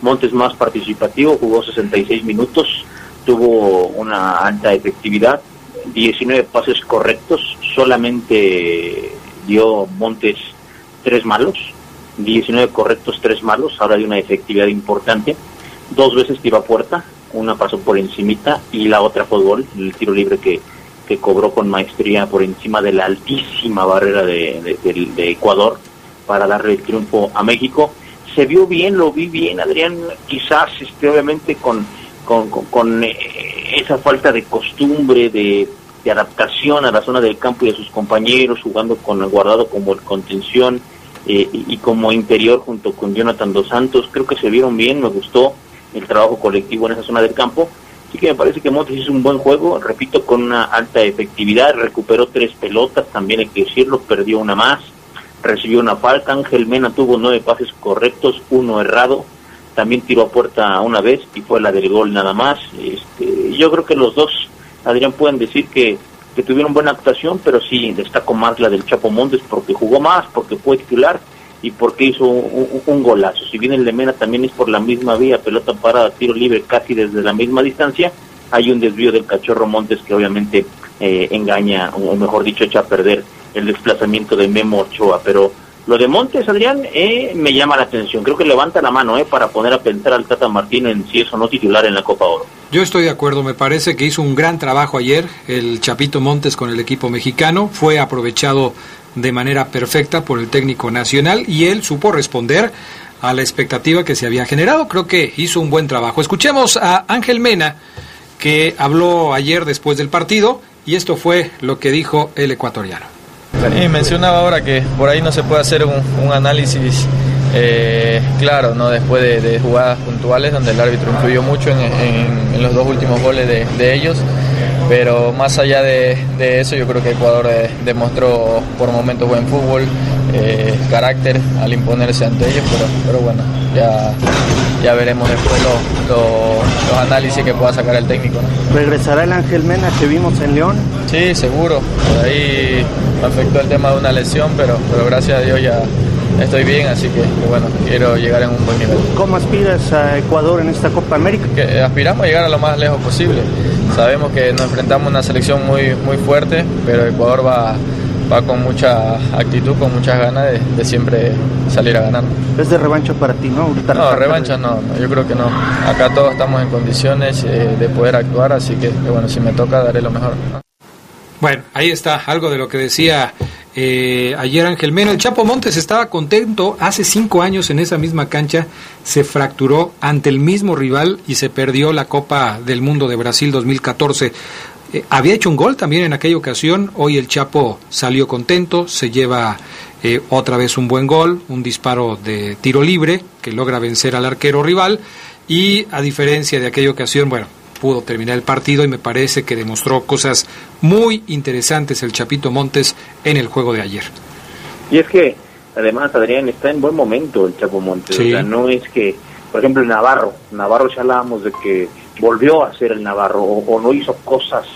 Speaker 26: Montes más participativo, jugó 66 minutos, tuvo una alta efectividad, 19 pases correctos, solamente dio Montes tres malos, 19 correctos, tres malos, ahora hay una efectividad importante, dos veces tiró a puerta, una pasó por encimita y la otra fue el tiro libre que, que cobró con maestría por encima de la altísima barrera de, de Ecuador para darle el triunfo a México. Se vio bien, lo vi bien, Adrián, quizás este, obviamente con, con, con, eh, esa falta de costumbre, de, de, adaptación a la zona del campo y a sus compañeros, jugando con el guardado como el contención eh, y, como interior junto con Jonathan Dos Santos, creo que se vieron bien, me gustó el trabajo colectivo en esa zona del campo. Así que me parece que Montes hizo un buen juego, repito, con una alta efectividad, recuperó tres pelotas, también hay que decirlo, perdió una más recibió una falta, Ángel Mena tuvo nueve pases correctos, uno errado, también tiró a puerta una vez y fue la del gol nada más. Este, yo creo que los dos, Adrián, pueden decir que, que tuvieron buena actuación, pero sí destaco más la del Chapo Montes porque jugó más, porque fue titular y porque hizo un, golazo. Si bien el de Mena también es por la misma vía, pelota para tiro libre casi desde la misma distancia, hay un desvío del cachorro Montes que obviamente eh, engaña, o mejor dicho, echa a perder el desplazamiento de Memo Ochoa, pero lo de Montes, Adrián, eh, me llama la atención. Creo que levanta la mano eh, para poner a pensar al Tata Martín en si es o no titular en la Copa Oro.
Speaker 1: Yo estoy de acuerdo, me parece que hizo un gran trabajo ayer el Chapito Montes con el equipo mexicano, fue aprovechado de manera perfecta por el técnico nacional y él supo responder a la expectativa que se había generado. Creo que hizo un buen trabajo. Escuchemos a Ángel Mena, que habló ayer después del partido, y esto fue lo que dijo el ecuatoriano.
Speaker 27: Y mencionaba ahora que por ahí no se puede hacer un, análisis eh, claro, ¿no? después de, jugadas puntuales donde el árbitro influyó mucho en, los dos últimos goles de, ellos. Pero más allá de, eso, yo creo que Ecuador eh, demostró por momentos buen fútbol, eh, carácter al imponerse ante ellos, pero, pero bueno, ya, ya veremos después los análisis que pueda sacar el técnico.
Speaker 28: ¿Regresará el Ángel Mena que vimos en León?
Speaker 27: Sí, seguro. Por ahí afectó el tema de una lesión, pero, pero gracias a Dios ya estoy bien, así que bueno, quiero llegar en un buen nivel.
Speaker 28: ¿Cómo aspiras a Ecuador en esta Copa América?
Speaker 27: Que aspiramos a llegar a lo más lejos posible. Sabemos que nos enfrentamos a una selección muy, muy fuerte, pero Ecuador va, va con mucha actitud, con muchas ganas de, siempre salir a ganar.
Speaker 28: ¿Es de revancha para ti, no?
Speaker 27: no, revancha no, yo creo que no. Acá todos estamos en condiciones eh, de poder actuar, así que, bueno, si me toca daré lo mejor.
Speaker 1: Bueno, ahí está algo de lo que decía eh, ayer Ángel Mena. El Chapo Montes estaba contento. Hace cinco años en esa misma cancha se fracturó ante el mismo rival y se perdió la Copa del Mundo de Brasil 2014. Eh, había hecho un gol también en aquella ocasión. Hoy el Chapo salió contento, se lleva eh, otra vez un buen gol, un disparo de tiro libre que logra vencer al arquero rival. Y a diferencia de aquella ocasión, bueno, pudo terminar el partido y me parece que demostró cosas muy interesantes el Chapito Montes en el juego de ayer.
Speaker 26: Y es que, además, Adrián, está en buen momento el Chapo Montes. O sea, no es que, por ejemplo, el Navarro, Navarro ya hablábamos de que volvió a ser el Navarro o, no hizo cosas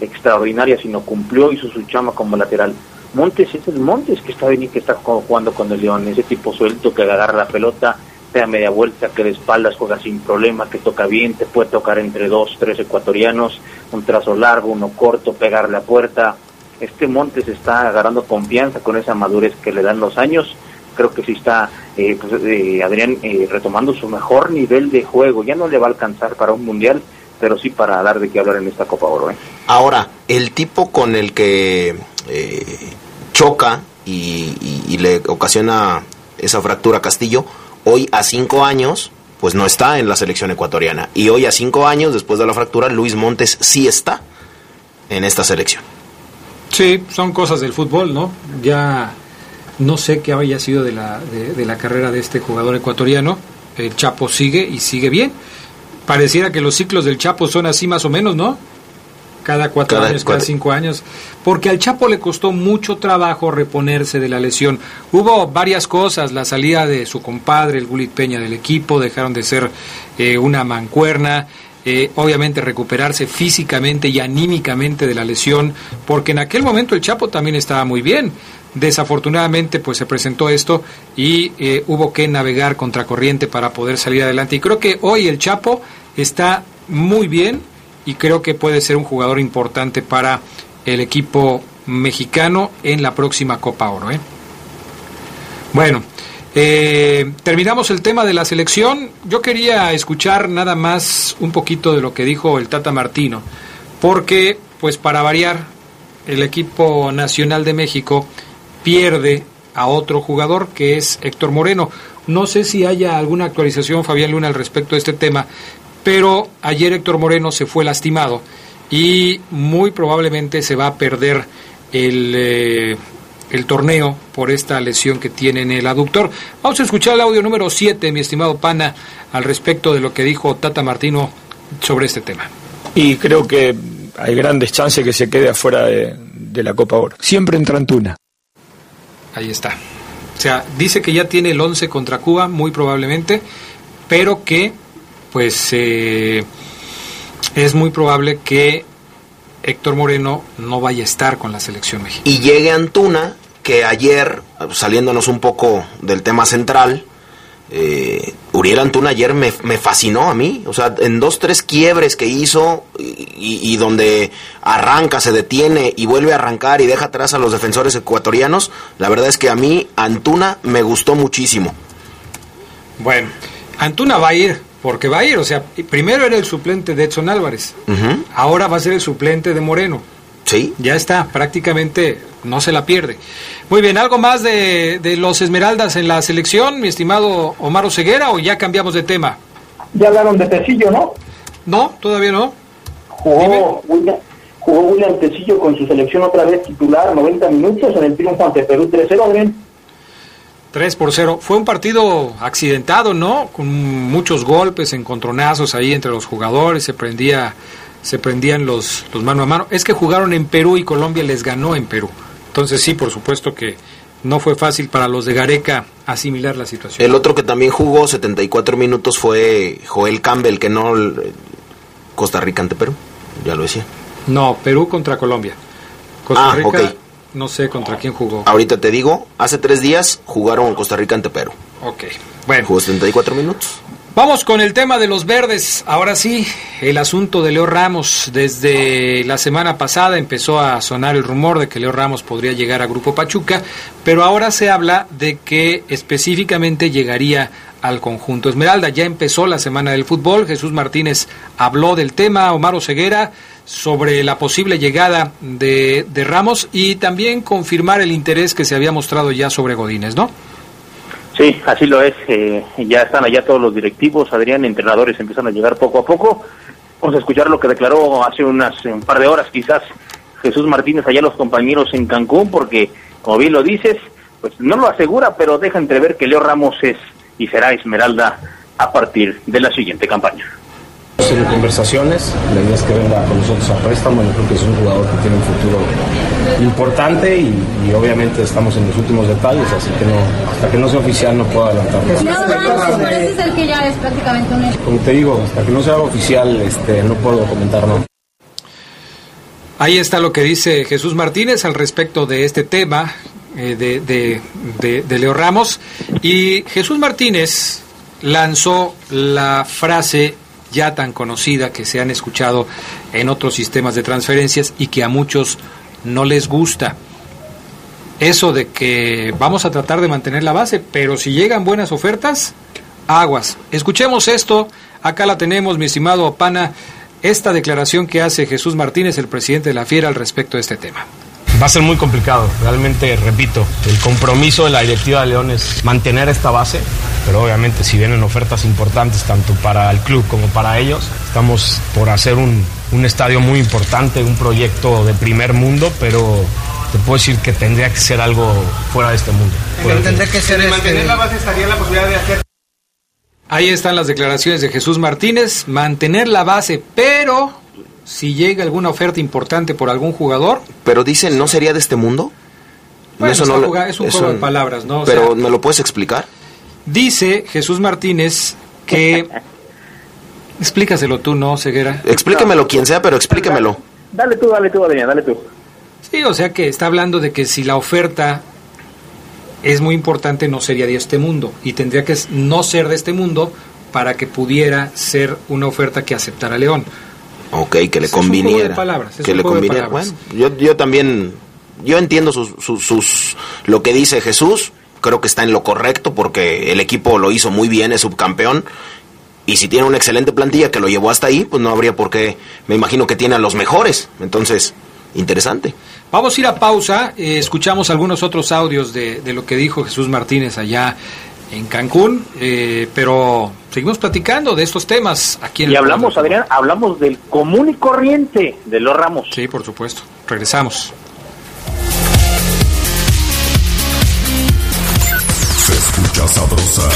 Speaker 26: extraordinarias, sino cumplió, hizo su chama como lateral. Montes es el Montes que está que está jugando con el León, ese tipo suelto que agarra la pelota, a media vuelta, que de espaldas juega sin problema, que toca bien, te puede tocar entre dos, tres ecuatorianos, un trazo largo, uno corto, pegarle a puerta. Este Montes está agarrando confianza con esa madurez que le dan los años. Creo que sí está, eh, pues, eh, Adrián, eh, retomando su mejor nivel de juego. Ya no le va a alcanzar para un mundial, pero sí para dar de qué hablar en esta Copa Oro.
Speaker 14: Ahora, el tipo con el que choca y, y le ocasiona esa fractura Castillo, hoy a cinco años, pues no está en la selección ecuatoriana. Y hoy a cinco años, después de la fractura, Luis Montes sí está en esta selección.
Speaker 1: Sí, son cosas del fútbol, ¿no? Ya no sé qué haya sido de la, de, la carrera de este jugador ecuatoriano. El Chapo sigue y sigue bien. Pareciera que los ciclos del Chapo son así más o menos, ¿no? Cada cuatro años, cada cinco años, porque al Chapo le costó mucho trabajo reponerse de la lesión. Hubo varias cosas, la salida de su compadre, el Gulit Peña del equipo, dejaron de ser eh, una mancuerna, eh, obviamente recuperarse físicamente y anímicamente de la lesión, porque en aquel momento el Chapo también estaba muy bien. Desafortunadamente, pues se presentó esto y eh, hubo que navegar contra corriente para poder salir adelante. Y creo que hoy el Chapo está muy bien y creo que puede ser un jugador importante para el equipo mexicano en la próxima Copa Oro. ¿eh? Bueno, eh, terminamos el tema de la selección. Yo quería escuchar nada más un poquito de lo que dijo el Tata Martino, porque, pues para variar, el equipo nacional de México pierde a otro jugador que es Héctor Moreno. No sé si haya alguna actualización, Fabián Luna, al respecto de este tema, pero ayer Héctor Moreno se fue lastimado y muy probablemente se va a perder el, eh, el torneo por esta lesión que tiene en el aductor. Vamos a escuchar el audio número 7, mi estimado Pana, al respecto de lo que dijo Tata Martino sobre este tema.
Speaker 29: Y creo que hay grandes chances que se quede afuera de, de la Copa Oro. Siempre entra Antuna.
Speaker 1: Ahí está. O sea, dice que ya tiene el 11 contra Cuba, muy probablemente, pero que, pues, eh, es muy probable que Héctor Moreno no vaya a estar con la selección mexicana.
Speaker 14: Y llegue Antuna, que ayer, saliéndonos un poco del tema central, eh, Uriel Antuna ayer me, me, fascinó a mí. O sea, en dos, tres quiebres que hizo y, y, donde arranca, se detiene y vuelve a arrancar y deja atrás a los defensores ecuatorianos, la verdad es que a mí Antuna me gustó muchísimo.
Speaker 1: Bueno, Antuna va a ir, porque va a ir. O sea, primero era el suplente de Edson Álvarez, uh -huh. ahora va a ser el suplente de Moreno.
Speaker 14: Sí.
Speaker 1: Ya está, prácticamente no se la pierde. Muy bien, ¿algo más de, de, los Esmeraldas en la selección, mi estimado Omar Ceguera, o ya cambiamos de tema?
Speaker 30: Ya hablaron de Tecillo, ¿no?
Speaker 1: No, todavía no.
Speaker 30: Jugó William, jugó William Tecillo con su selección otra vez titular, 90 minutos en el triunfo ante Perú 3-0, ¿ven?
Speaker 1: 3 por 0. Fue un partido accidentado, ¿no? Con muchos golpes, encontronazos ahí entre los jugadores, se prendía se prendían los, los mano a mano. Es que jugaron en Perú y Colombia les ganó en Perú. Entonces sí, por supuesto que no fue fácil para los de Gareca asimilar la situación.
Speaker 14: El otro que también jugó 74 minutos fue Joel Campbell, que no Costa Rica ante Perú, ya lo decía.
Speaker 1: No, Perú contra Colombia. Costa
Speaker 14: ah,
Speaker 1: Rica,
Speaker 14: okay.
Speaker 1: No sé contra quién jugó.
Speaker 14: Ahorita te digo, hace tres días jugaron Costa Rica ante Perú.
Speaker 1: Ok, bueno.
Speaker 14: Jugó 74 minutos.
Speaker 1: Vamos con el tema de los verdes. Ahora sí, el asunto de Leo Ramos. Desde la semana pasada empezó a sonar el rumor de que Leo Ramos podría llegar a Grupo Pachuca, pero ahora se habla de que específicamente llegaría al conjunto Esmeralda. Ya empezó la semana del fútbol. Jesús Martínez habló del tema. Omar Ceguera sobre la posible llegada de, de Ramos y también confirmar el interés que se había mostrado ya sobre Godínez, ¿no?
Speaker 26: Sí, así lo es. Eh, ya están allá todos los directivos, Adrián, entrenadores empiezan a llegar poco a poco. Vamos a escuchar lo que declaró hace unas un par de horas quizás Jesús Martínez allá los compañeros en Cancún, porque como bien lo dices, pues no lo asegura, pero deja entrever que Leo Ramos es y será Esmeralda a partir de la siguiente campaña
Speaker 31: serie de conversaciones, la idea es que venga con nosotros a préstamo, yo creo que es un jugador que tiene un futuro importante y, y, obviamente estamos en los últimos detalles, así que no, hasta que no sea oficial no puedo adelantar.
Speaker 32: No, parece ser que ya es prácticamente un hecho.
Speaker 31: Como te digo, hasta que no sea oficial este, no puedo comentar no.
Speaker 1: Ahí está lo que dice Jesús Martínez al respecto de este tema eh, de, de, de, de Leo Ramos. Y Jesús Martínez lanzó la frase ya tan conocida que se han escuchado en otros sistemas de transferencias y que a muchos no les gusta. Eso de que vamos a tratar de mantener la base, pero si llegan buenas ofertas, aguas. Escuchemos esto, acá la tenemos, mi estimado Pana, esta declaración que hace Jesús Martínez, el presidente de la Fiera, al respecto de este tema.
Speaker 31: Va a ser muy complicado, realmente, repito, el compromiso de la directiva de León es mantener esta base, pero obviamente si vienen ofertas importantes tanto para el club como para ellos, estamos por hacer un, un estadio muy importante, un proyecto de primer mundo, pero te puedo decir que tendría que ser algo fuera de este mundo.
Speaker 33: Pero tendría que ser...
Speaker 34: De mantener este... la base estaría la posibilidad de hacer...
Speaker 1: Ahí están las declaraciones de Jesús Martínez, mantener la base, pero si llega alguna oferta importante por algún jugador.
Speaker 14: Pero dicen, ¿no sería de este mundo?
Speaker 1: Bueno, eso no lo, es un eso, juego de palabras, ¿no? O
Speaker 14: pero,
Speaker 1: sea,
Speaker 14: ¿me lo puedes explicar?
Speaker 1: Dice Jesús Martínez que... [LAUGHS] Explícaselo tú, ¿no, Ceguera?
Speaker 14: Explíquemelo quien sea, pero explíquemelo.
Speaker 26: Dale tú, dale tú, Adrián, dale tú.
Speaker 1: Sí, o sea que está hablando de que si la oferta es muy importante, no sería de este mundo. Y tendría que no ser de este mundo para que pudiera ser una oferta que aceptara León.
Speaker 14: Ok, que le conviniera. que le conviniera. Bueno, yo, yo también, yo entiendo sus, sus, sus, lo que dice Jesús, creo que está en lo correcto porque el equipo lo hizo muy bien, es subcampeón. Y si tiene una excelente plantilla que lo llevó hasta ahí, pues no habría por qué, me imagino que tiene a los mejores. Entonces, interesante.
Speaker 1: Vamos a ir a pausa, eh, escuchamos algunos otros audios de, de, lo que dijo Jesús Martínez allá en Cancún, eh, pero seguimos platicando de estos temas aquí en
Speaker 30: Y hablamos, Adrián, hablamos del común y corriente de los ramos.
Speaker 1: Sí, por supuesto. Regresamos.
Speaker 2: Se escucha sabrosa,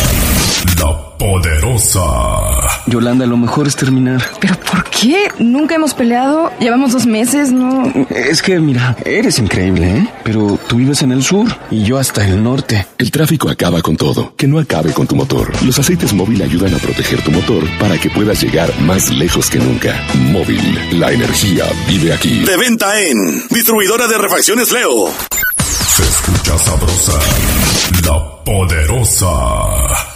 Speaker 2: la poderosa.
Speaker 35: Yolanda, lo mejor es terminar.
Speaker 36: ¿Pero por qué? Nunca hemos peleado. Llevamos dos meses, ¿no?
Speaker 35: Es que, mira, eres increíble, ¿eh? Pero tú vives en el sur y yo hasta el norte.
Speaker 2: El tráfico acaba con todo. Que no acabe con tu motor. Los aceites móvil ayudan a proteger tu motor para que puedas llegar más lejos que nunca. Móvil, la energía vive aquí.
Speaker 37: De venta en Distribuidora de Refacciones Leo.
Speaker 2: Se escucha sabrosa, la poderosa.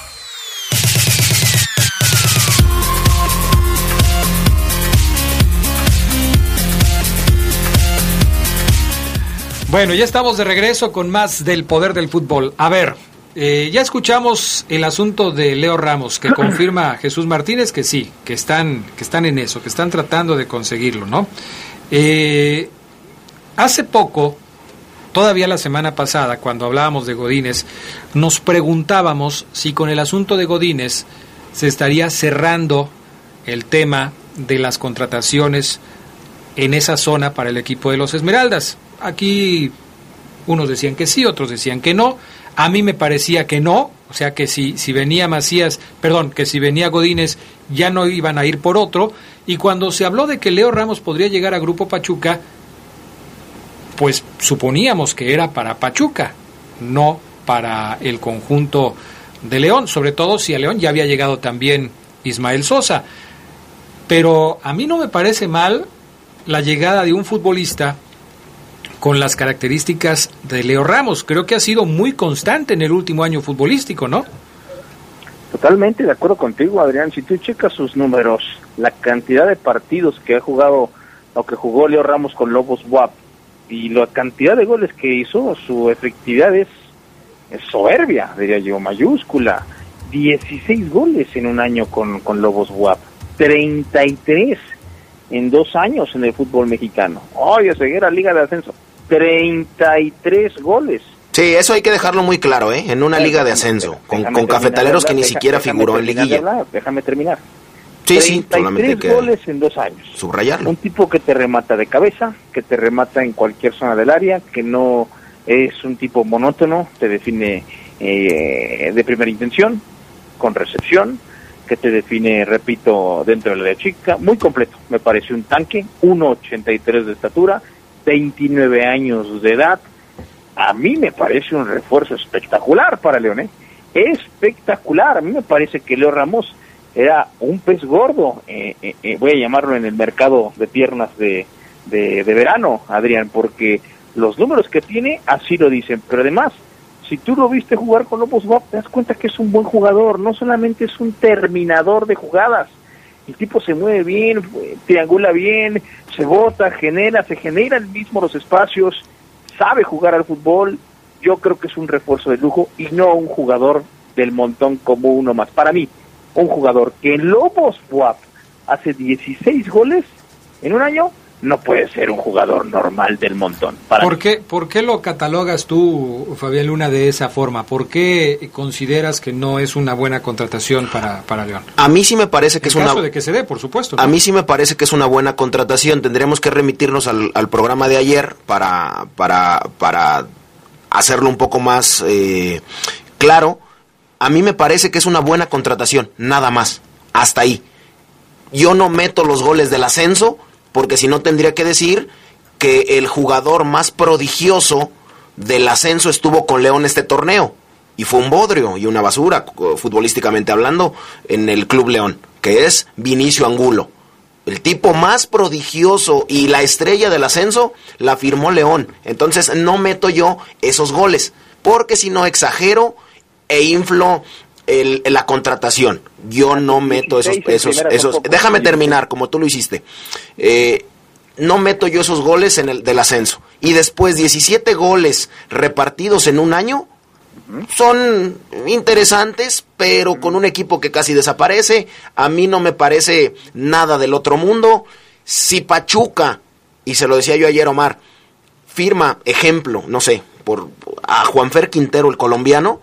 Speaker 1: Bueno, ya estamos de regreso con más del poder del fútbol. A ver, eh, ya escuchamos el asunto de Leo Ramos, que [CLEARS THROAT] confirma Jesús Martínez que sí, que están, que están en eso, que están tratando de conseguirlo, ¿no? Eh, hace poco, todavía la semana pasada, cuando hablábamos de Godínez, nos preguntábamos si con el asunto de Godínez se estaría cerrando el tema de las contrataciones en esa zona para el equipo de los Esmeraldas. Aquí unos decían que sí, otros decían que no. A mí me parecía que no, o sea que si, si venía Macías, perdón, que si venía Godínez ya no iban a ir por otro. Y cuando se habló de que Leo Ramos podría llegar a Grupo Pachuca, pues suponíamos que era para Pachuca, no para el conjunto de León, sobre todo si a León ya había llegado también Ismael Sosa. Pero a mí no me parece mal la llegada de un futbolista con las características de Leo Ramos. Creo que ha sido muy constante en el último año futbolístico, ¿no?
Speaker 30: Totalmente de acuerdo contigo, Adrián. Si tú checas sus números, la cantidad de partidos que ha jugado o que jugó Leo Ramos con Lobos WAP y la cantidad de goles que hizo, su efectividad es, soberbia, diría yo, mayúscula. 16 goles en un año con, con Lobos WAP, 33 en dos años en el fútbol mexicano. Oye, Ceguera, Liga de Ascenso. 33 goles.
Speaker 14: Sí, eso hay que dejarlo muy claro, ¿eh? En una liga de ascenso, con, cafetaleros que ni siquiera figuró en liguilla.
Speaker 30: déjame terminar.
Speaker 14: Sí, sí,
Speaker 30: solamente goles en dos años.
Speaker 14: Subrayarlo.
Speaker 30: Un tipo que te remata de cabeza, que te remata en cualquier zona del área, que no es un tipo monótono, te define eh, de primera intención, con recepción, que te define, repito, dentro de la chica, muy completo. Me parece un tanque, 1,83 de estatura, 29 años de edad. A mí me parece un refuerzo espectacular para León, espectacular. A mí me parece que Leo Ramos era un pez gordo, eh, eh, eh, voy a llamarlo en el mercado de piernas de, de, de, verano, Adrián, porque los números que tiene así lo dicen, pero además, si tú lo viste jugar con Lobos Bob, te das cuenta que es un buen jugador, no solamente es un terminador de jugadas, el tipo se mueve bien, triangula bien, se bota, genera, se generan mismo los espacios, sabe jugar al fútbol. Yo creo que es un refuerzo de lujo y no un jugador del montón como uno más. Para mí, un jugador que en Lobos WAP hace 16 goles en un año no puede ser un jugador normal del montón.
Speaker 1: ¿Por, qué, ¿Por qué lo catalogas tú, Fabián Luna, de esa forma? ¿Por qué consideras que no es una buena contratación para, para León?
Speaker 14: A mí sí me parece que
Speaker 1: en
Speaker 14: es
Speaker 1: caso
Speaker 14: una...
Speaker 1: de que se dé, por supuesto.
Speaker 14: A mí sí me parece que es una buena contratación. Tendremos que remitirnos al, al programa de ayer para, para, para hacerlo un poco más eh, claro. A mí me parece que es una buena contratación, nada más. Hasta ahí. Yo no meto los goles del ascenso porque si no tendría que decir que el jugador más prodigioso del ascenso estuvo con León este torneo. Y fue un bodrio y una basura, futbolísticamente hablando, en el Club León, que es Vinicio Angulo. El tipo más prodigioso y la estrella del ascenso la firmó León. Entonces no meto yo esos goles, porque si no exagero e inflo el, la contratación. Yo no meto esos, esos, esos. Déjame terminar, como tú lo hiciste. Eh, no meto yo esos goles en el del ascenso. Y después 17 goles repartidos en un año son interesantes, pero con un equipo que casi desaparece. A mí no me parece nada del otro mundo. Si Pachuca, y se lo decía yo ayer Omar, firma, ejemplo, no sé, por a Juanfer Quintero, el colombiano,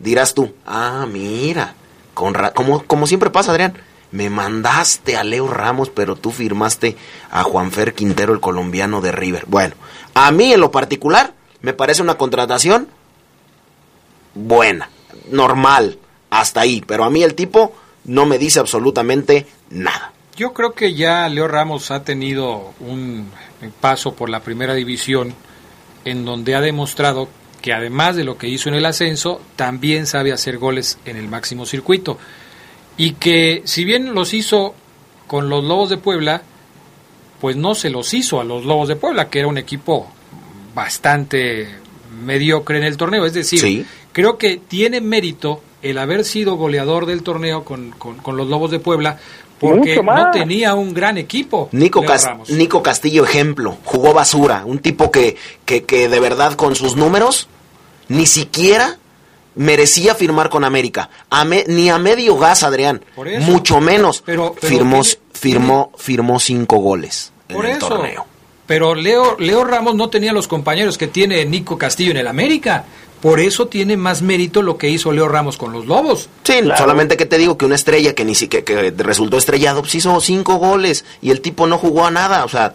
Speaker 14: dirás tú, ah, mira, con como, como siempre pasa, Adrián, me mandaste a Leo Ramos, pero tú firmaste a Juanfer Quintero, el colombiano de River. Bueno, a mí en lo particular me parece una contratación buena, normal, hasta ahí, pero a mí el tipo no me dice absolutamente nada.
Speaker 1: Yo creo que ya Leo Ramos ha tenido un paso por la primera división en donde ha demostrado que además de lo que hizo en el ascenso, también sabe hacer goles en el máximo circuito. Y que si bien los hizo con los Lobos de Puebla, pues no se los hizo a los Lobos de Puebla, que era un equipo bastante mediocre en el torneo. Es decir, creo que tiene mérito el haber sido goleador del torneo con, con los Lobos de Puebla, porque no tenía un gran equipo.
Speaker 14: Nico, Nico Castillo, ejemplo, jugó basura, un tipo que, que, que de verdad con sus números ni siquiera merecía firmar con América, ni a medio gas, Adrián, mucho menos. Pero, firmó, firmó, firmó cinco goles en el torneo.
Speaker 1: Pero Leo, Leo Ramos no tenía los compañeros que tiene Nico Castillo en el América. Por eso tiene más mérito lo que hizo Leo Ramos con los Lobos.
Speaker 14: Sí, solamente que te digo que una estrella que ni siquiera que resultó estrellado, pues hizo cinco goles y el tipo no jugó a nada, o sea,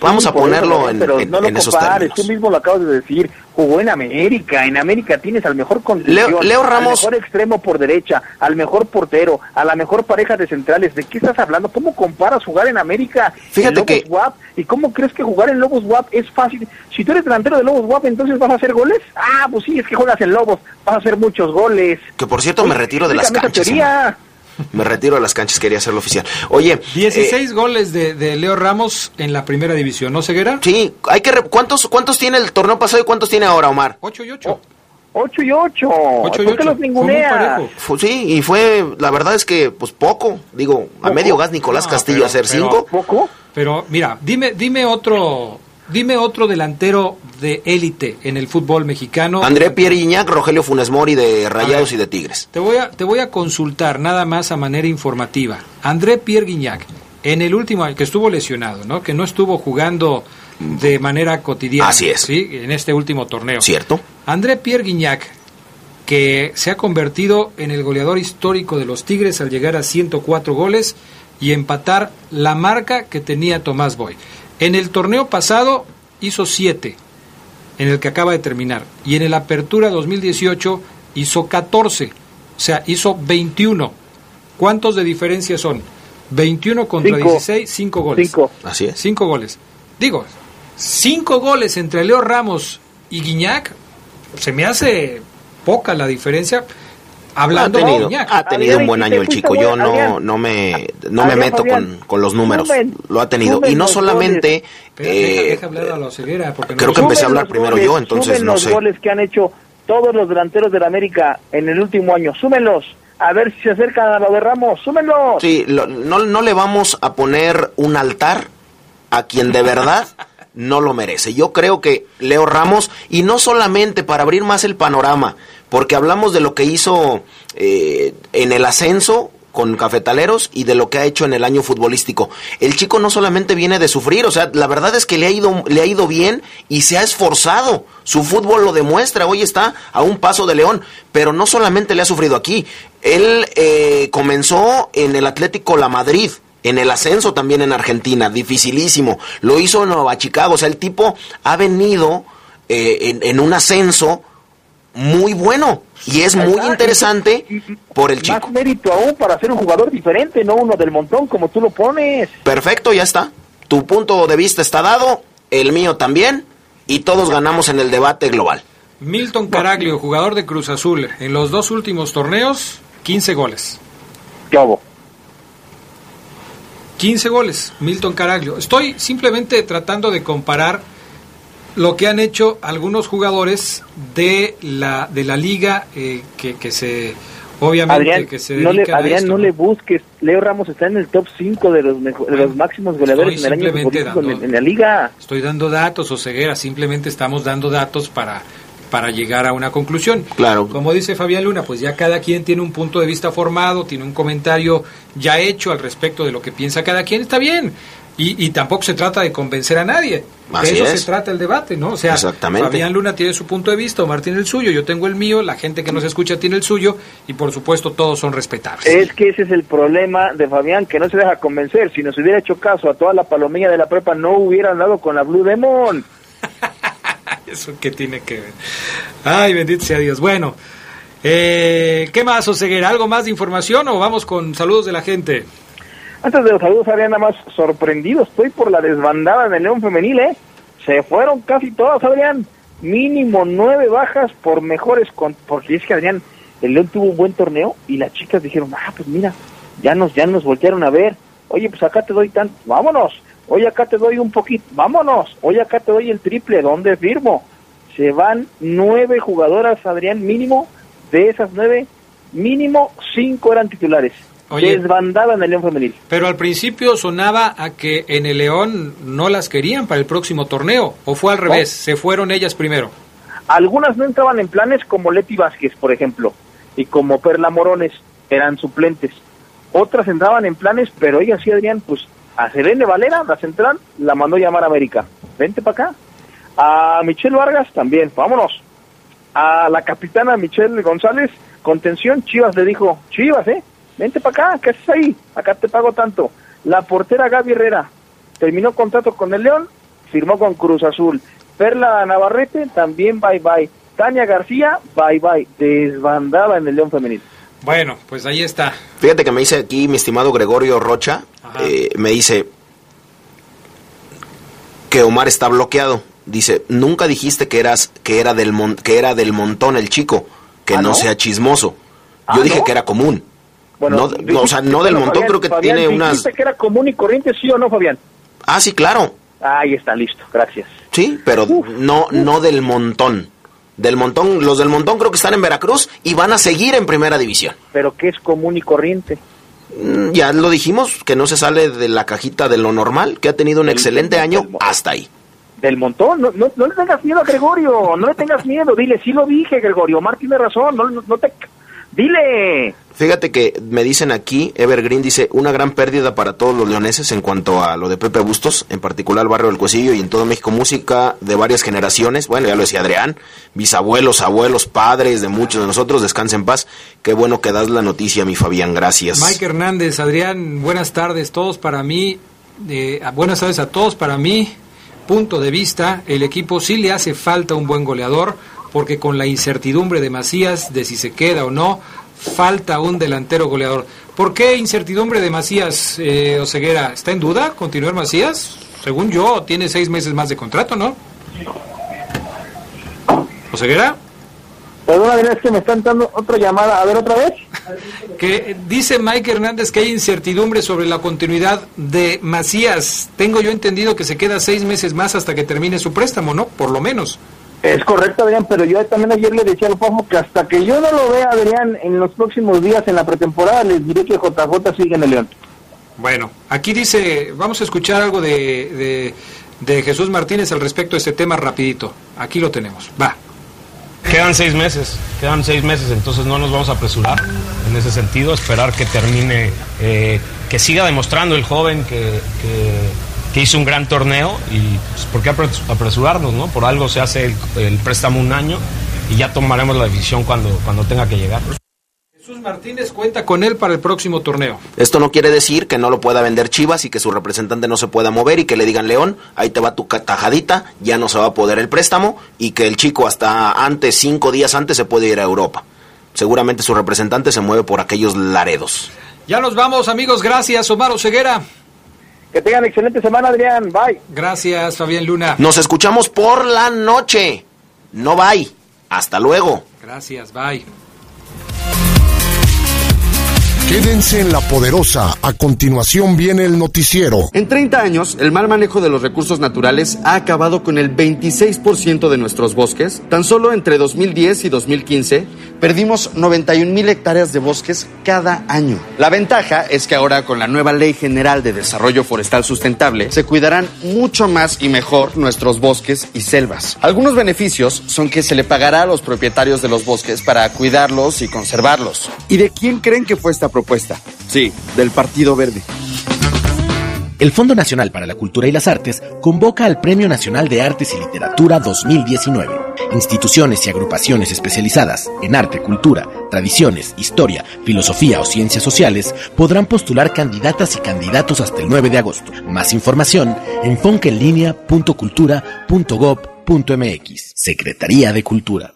Speaker 14: Vamos a ponerlo en, pero no lo compares,
Speaker 22: Tú mismo lo acabas de decir. Jugó en América. En América tienes al mejor condición,
Speaker 14: Leo, Ramos,
Speaker 22: al mejor extremo por derecha, al mejor portero, a la mejor pareja de centrales. ¿De qué estás hablando? ¿Cómo comparas jugar en América
Speaker 14: Fíjate
Speaker 22: Lobos
Speaker 14: que
Speaker 22: WAP? ¿Y cómo crees que jugar en Lobos WAP es fácil? Si tú eres delantero de Lobos WAP, entonces vas a hacer goles. Ah, pues sí, es que juegas en Lobos, vas a hacer muchos goles.
Speaker 14: Que por cierto me retiro de las canchas. Me retiro de las canchas, quería hacerlo oficial. Oye.
Speaker 1: 16 eh, goles de, Leo Ramos en la primera división, ¿no, Ceguera?
Speaker 14: Sí, hay que. ¿cuántos, ¿Cuántos tiene el torneo pasado y cuántos tiene ahora, Omar?
Speaker 1: 8 y 8.
Speaker 22: 8 y 8. 8 y 8. los ningunea?
Speaker 14: sí, y fue, la verdad es que, pues poco. Digo, a medio gas Nicolás Castillo hacer 5.
Speaker 22: ¿Poco?
Speaker 1: Pero mira, dime, dime otro Dime otro delantero de élite en el fútbol mexicano.
Speaker 14: André Pierre Iñac, Rogelio Funes Mori de Rayados y de Tigres.
Speaker 1: Te voy, a, te voy a consultar nada más a manera informativa. André Pierre Guignac, en el último año que estuvo lesionado, ¿no? Que no estuvo jugando de manera cotidiana.
Speaker 14: Así es.
Speaker 1: ¿sí? En este último torneo.
Speaker 14: Cierto.
Speaker 1: André Pierre Guignac, que se ha convertido en el goleador histórico de los Tigres al llegar a 104 goles y empatar la marca que tenía Tomás Boy. En el torneo pasado hizo 7, en el que acaba de terminar. Y en el Apertura 2018 hizo 14. O sea, hizo 21. ¿Cuántos de diferencia son? 21 contra 16, 5 goles. 5.
Speaker 14: Así es.
Speaker 1: 5 goles. Digo, 5 goles entre Leo Ramos y Guiñac, se me hace poca la diferencia Hablando
Speaker 14: ha tenido, un buen año el chico. Yo no, no me, no me meto con, los números. Lo ha tenido. Y no solamente.
Speaker 1: Eh,
Speaker 14: creo que empecé a hablar primero yo, entonces no
Speaker 22: los goles que han hecho todos los delanteros de la América en el último año. Súmenlos. A ver si se acercan a lo de Ramos. Súmenlos.
Speaker 14: Sí, no, no le vamos a poner un altar a quien de verdad [LAUGHS] no lo merece. Yo creo que Leo Ramos, y no solamente para abrir más el panorama, porque hablamos de lo que hizo eh, en el ascenso con cafetaleros y de lo que ha hecho en el año futbolístico. El chico no solamente viene de sufrir, o sea, la verdad es que le ha ido, le ha ido bien y se ha esforzado. Su fútbol lo demuestra, hoy está a un paso de León, pero no solamente le ha sufrido aquí. Él eh, comenzó en el Atlético La Madrid, en el ascenso también en Argentina, dificilísimo. Lo hizo en Nueva Chicago, o sea, el tipo ha venido eh, en, un ascenso muy bueno y es muy interesante por el chico.
Speaker 22: Más mérito aún para ser un jugador diferente, no uno del montón como tú lo pones.
Speaker 14: Perfecto, ya está. Tu punto de vista está dado, el mío también y todos ganamos en el debate global.
Speaker 1: Milton Caraglio, jugador de Cruz Azul, en los dos últimos torneos, 15 goles.
Speaker 22: ¿Qué
Speaker 1: 15 goles, Milton Caraglio. Estoy simplemente tratando de comparar lo que han hecho algunos jugadores de la, de la liga eh, que, se Obviamente
Speaker 30: Adrián,
Speaker 1: que se
Speaker 30: no le, Adrián,
Speaker 1: esto,
Speaker 30: no le busques. Leo Ramos está en el top 5 de los, mejo- de los máximos goleadores en el año en la liga.
Speaker 1: Estoy dando datos, o ceguera, simplemente estamos dando datos para, para llegar a una conclusión.
Speaker 14: Claro.
Speaker 1: Como dice Fabián Luna, pues ya cada quien tiene un punto de vista formado, tiene un comentario ya hecho al respecto de lo que piensa cada quien, está bien. Y, y tampoco se trata de convencer a nadie.
Speaker 14: Así
Speaker 1: de eso
Speaker 14: es.
Speaker 1: se trata el debate, ¿no? O sea,
Speaker 14: Exactamente.
Speaker 1: Fabián Luna tiene su punto de vista, Omar tiene el suyo, yo tengo el mío, la gente que nos escucha tiene el suyo y por supuesto todos son respetables.
Speaker 30: Es que ese es el problema de Fabián, que no se deja convencer. Si nos hubiera hecho caso a toda la palomilla de la prepa, no hubiera andado con la Blue Demon. [LAUGHS]
Speaker 1: ¿Eso qué tiene que ver? Ay, bendito sea Dios. Bueno, eh, ¿qué más, Oseguera? ¿Algo más de información o vamos con saludos de la gente?
Speaker 30: Antes de los saludos, Adrián, nada más sorprendido estoy por la desbandada del León Femenil, ¿eh? Se fueron casi todas, Adrián. Mínimo nueve bajas por mejores... Con... Porque es que, Adrián, el León tuvo un buen torneo y las chicas dijeron, ah, pues mira, ya nos, ya nos voltearon a ver. Oye, pues acá te doy tanto, vámonos. Oye, acá te doy un poquito, vámonos. Oye, acá te doy el triple, ¿dónde firmo? Se van nueve jugadoras, Adrián, mínimo. De esas nueve, mínimo cinco eran titulares.
Speaker 1: Oye.
Speaker 30: Desbandada en el León Femenil.
Speaker 1: Pero al principio sonaba a que en el León no las querían para el próximo torneo, o fue al revés, se fueron ellas primero.
Speaker 30: Algunas no entraban en planes como Leti Vázquez, por ejemplo, y como Perla Morones, eran suplentes. Otras entraban en planes, pero ella sí, Adrián, pues a Selene Valera, la central, la mandó llamar a América. Vente para acá. A Michelle Vargas también, vámonos. A la capitana Michelle González, contención, Chivas le dijo, Chivas, ¿eh? Vente para acá, ¿qué haces ahí? Acá te pago tanto. La portera Gaby Herrera terminó contrato con el León, firmó con Cruz Azul. Perla Navarrete, también bye bye. Tania García, bye bye. Desbandada en el León Femenil.
Speaker 1: Bueno, pues ahí está.
Speaker 14: Fíjate que me dice aquí mi estimado Gregorio Rocha, eh, me dice que Omar está bloqueado. Dice, nunca dijiste que eras que era del mon- que era del montón el chico, que
Speaker 30: ¿Ah,
Speaker 14: no,
Speaker 30: no?
Speaker 14: sea chismoso.
Speaker 30: ¿Ah,
Speaker 14: Yo dije
Speaker 30: no?
Speaker 14: que era común.
Speaker 30: Bueno,
Speaker 14: no, no, o sea, no del montón,
Speaker 30: Fabián,
Speaker 14: creo que
Speaker 30: Fabián,
Speaker 14: tiene unas...
Speaker 30: ¿dijiste que era común y corriente, sí o no, Fabián?
Speaker 14: Ah, sí, claro.
Speaker 30: Ahí está, listo, gracias.
Speaker 14: Sí, pero no no del montón. Del montón, los del montón creo que están en Veracruz y van a seguir en Primera División.
Speaker 30: Pero ¿qué es común y corriente?
Speaker 14: Mm, Ya lo dijimos, que no se sale de la cajita de lo normal, que ha tenido un excelente año hasta ahí.
Speaker 30: Del montón, no, no, no le tengas miedo a Gregorio, no le tengas miedo, dile, sí lo dije, Gregorio, Omar tiene razón, no, no, no te... Dile.
Speaker 14: Fíjate que me dicen aquí, Evergreen dice, una gran pérdida para todos los leoneses en cuanto a lo de Pepe Bustos, en particular el barrio del Cuesillo y en todo México, música de varias generaciones, bueno, ya lo decía Adrián, bisabuelos, abuelos, padres de muchos de nosotros, descansen en paz, qué bueno que das la noticia, mi Fabián, gracias.
Speaker 1: Mike Hernández, Adrián, buenas tardes, todos para mí, eh, buenas tardes a todos para mí, punto de vista, el equipo sí le hace falta un buen goleador, porque con la incertidumbre de Macías de si se queda o no, falta un delantero goleador. ¿Por qué incertidumbre de Macías, eh, Oseguera? ¿Está en duda continuar Macías? Según yo, tiene seis meses más de contrato, ¿no? ¿Oseguera?
Speaker 30: Perdón, Adrián, es que me están dando otra llamada, a ver otra vez.
Speaker 1: Que dice Mike Hernández que hay incertidumbre sobre la continuidad de Macías. Tengo yo entendido que se queda seis meses más hasta que termine su préstamo, ¿no? Por lo menos.
Speaker 30: Es correcto, Adrián, pero yo también ayer le decía al Fafo que hasta que yo no lo vea, Adrián, en los próximos días en la pretemporada, les diré que JJ sigue en el León.
Speaker 1: Bueno, aquí dice, vamos a escuchar algo de, de, de Jesús Martínez al respecto de este tema rapidito. Aquí lo tenemos. Va.
Speaker 31: Quedan seis meses, quedan seis meses, entonces no nos vamos a apresurar en ese sentido, esperar que termine, eh, que siga demostrando el joven que, que, que hizo un gran torneo y pues, ¿por qué apres- apresurarnos? no? Por algo se hace el, el préstamo un año y ya tomaremos la decisión cuando, cuando tenga que llegar.
Speaker 1: Jesús Martínez cuenta con él para el próximo torneo.
Speaker 14: Esto no quiere decir que no lo pueda vender Chivas y que su representante no se pueda mover y que le digan León, ahí te va tu tajadita, ya no se va a poder el préstamo y que el chico hasta antes, cinco días antes, se puede ir a Europa. Seguramente su representante se mueve por aquellos laredos.
Speaker 1: Ya nos vamos, amigos. Gracias, Omar Oseguera.
Speaker 30: Que tengan excelente semana, Adrián. Bye.
Speaker 1: Gracias, Fabián Luna.
Speaker 14: Nos escuchamos por la noche. No bye. Hasta luego.
Speaker 1: Gracias, bye.
Speaker 33: Quédense en la poderosa. A continuación viene el noticiero.
Speaker 38: En 30 años, el mal manejo de los recursos naturales ha acabado con el 26% de nuestros bosques. Tan solo entre 2010 y 2015, perdimos 91 mil hectáreas de bosques cada año. La ventaja es que ahora con la nueva Ley General de Desarrollo Forestal Sustentable se cuidarán mucho más y mejor nuestros bosques y selvas. Algunos beneficios son que se le pagará a los propietarios de los bosques para cuidarlos y conservarlos. ¿Y de quién creen que fue esta propuesta? Sí, del Partido Verde.
Speaker 14: El Fondo Nacional para la Cultura y las Artes convoca al Premio Nacional de Artes y Literatura 2019. Instituciones y agrupaciones especializadas en arte, cultura, tradiciones, historia, filosofía o ciencias sociales podrán postular candidatas y candidatos hasta el 9 de agosto. Más información en foncaenlinea.cultura.gov.mx. Secretaría de Cultura.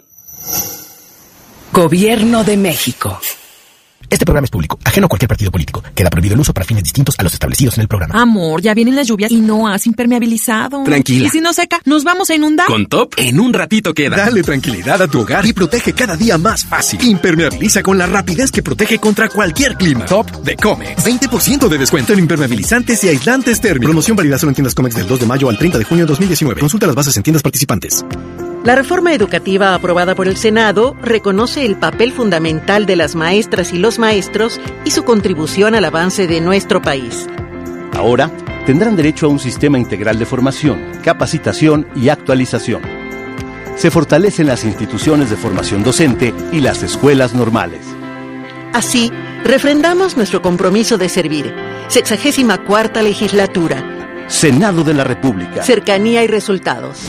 Speaker 39: Gobierno de México.
Speaker 40: Este programa es público, ajeno a cualquier partido político. Queda prohibido el uso para fines distintos a los establecidos en el programa.
Speaker 17: Amor, ya vienen las lluvias y no has impermeabilizado.
Speaker 40: Tranquila.
Speaker 17: Y si no seca, nos vamos a inundar.
Speaker 40: Con Top, en un ratito queda. Dale tranquilidad a tu hogar y protege cada día más fácil. Impermeabiliza con la rapidez que protege contra cualquier clima. Top de Comex. 20% de descuento en impermeabilizantes y aislantes térmicos. Promoción válida solo en tiendas Comex del 2 de mayo al 30 de junio de 2019. Consulta las bases en tiendas participantes.
Speaker 39: La reforma educativa aprobada por el Senado reconoce el papel fundamental de las maestras y los maestros y su contribución al avance de nuestro país.
Speaker 41: Ahora tendrán derecho a un sistema integral de formación, capacitación y actualización. Se fortalecen las instituciones de formación docente y las escuelas normales.
Speaker 39: Así, refrendamos nuestro compromiso de servir. Sexagésima cuarta legislatura.
Speaker 41: Senado de la República.
Speaker 39: Cercanía y resultados.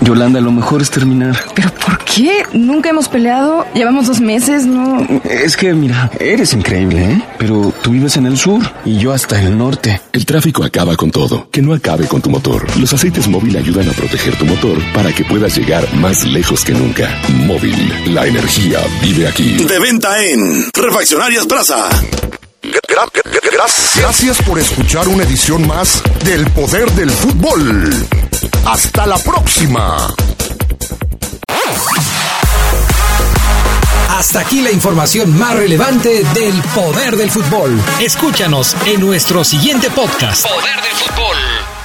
Speaker 35: Yolanda, lo mejor es terminar.
Speaker 36: ¿Pero por qué? Nunca hemos peleado. Llevamos dos meses, ¿no?
Speaker 35: Es que, mira, eres increíble, ¿eh? Pero tú vives en el sur y yo hasta el norte.
Speaker 2: El tráfico acaba con todo. Que no acabe con tu motor. Los aceites móvil ayudan a proteger tu motor para que puedas llegar más lejos que nunca. Móvil, la energía vive aquí.
Speaker 42: De venta en Refaccionarias Plaza.
Speaker 33: Gracias por escuchar una edición más del Poder del Fútbol. Hasta la próxima.
Speaker 1: Hasta aquí la información más relevante del Poder del Fútbol. Escúchanos en nuestro siguiente podcast.
Speaker 43: Poder del Fútbol.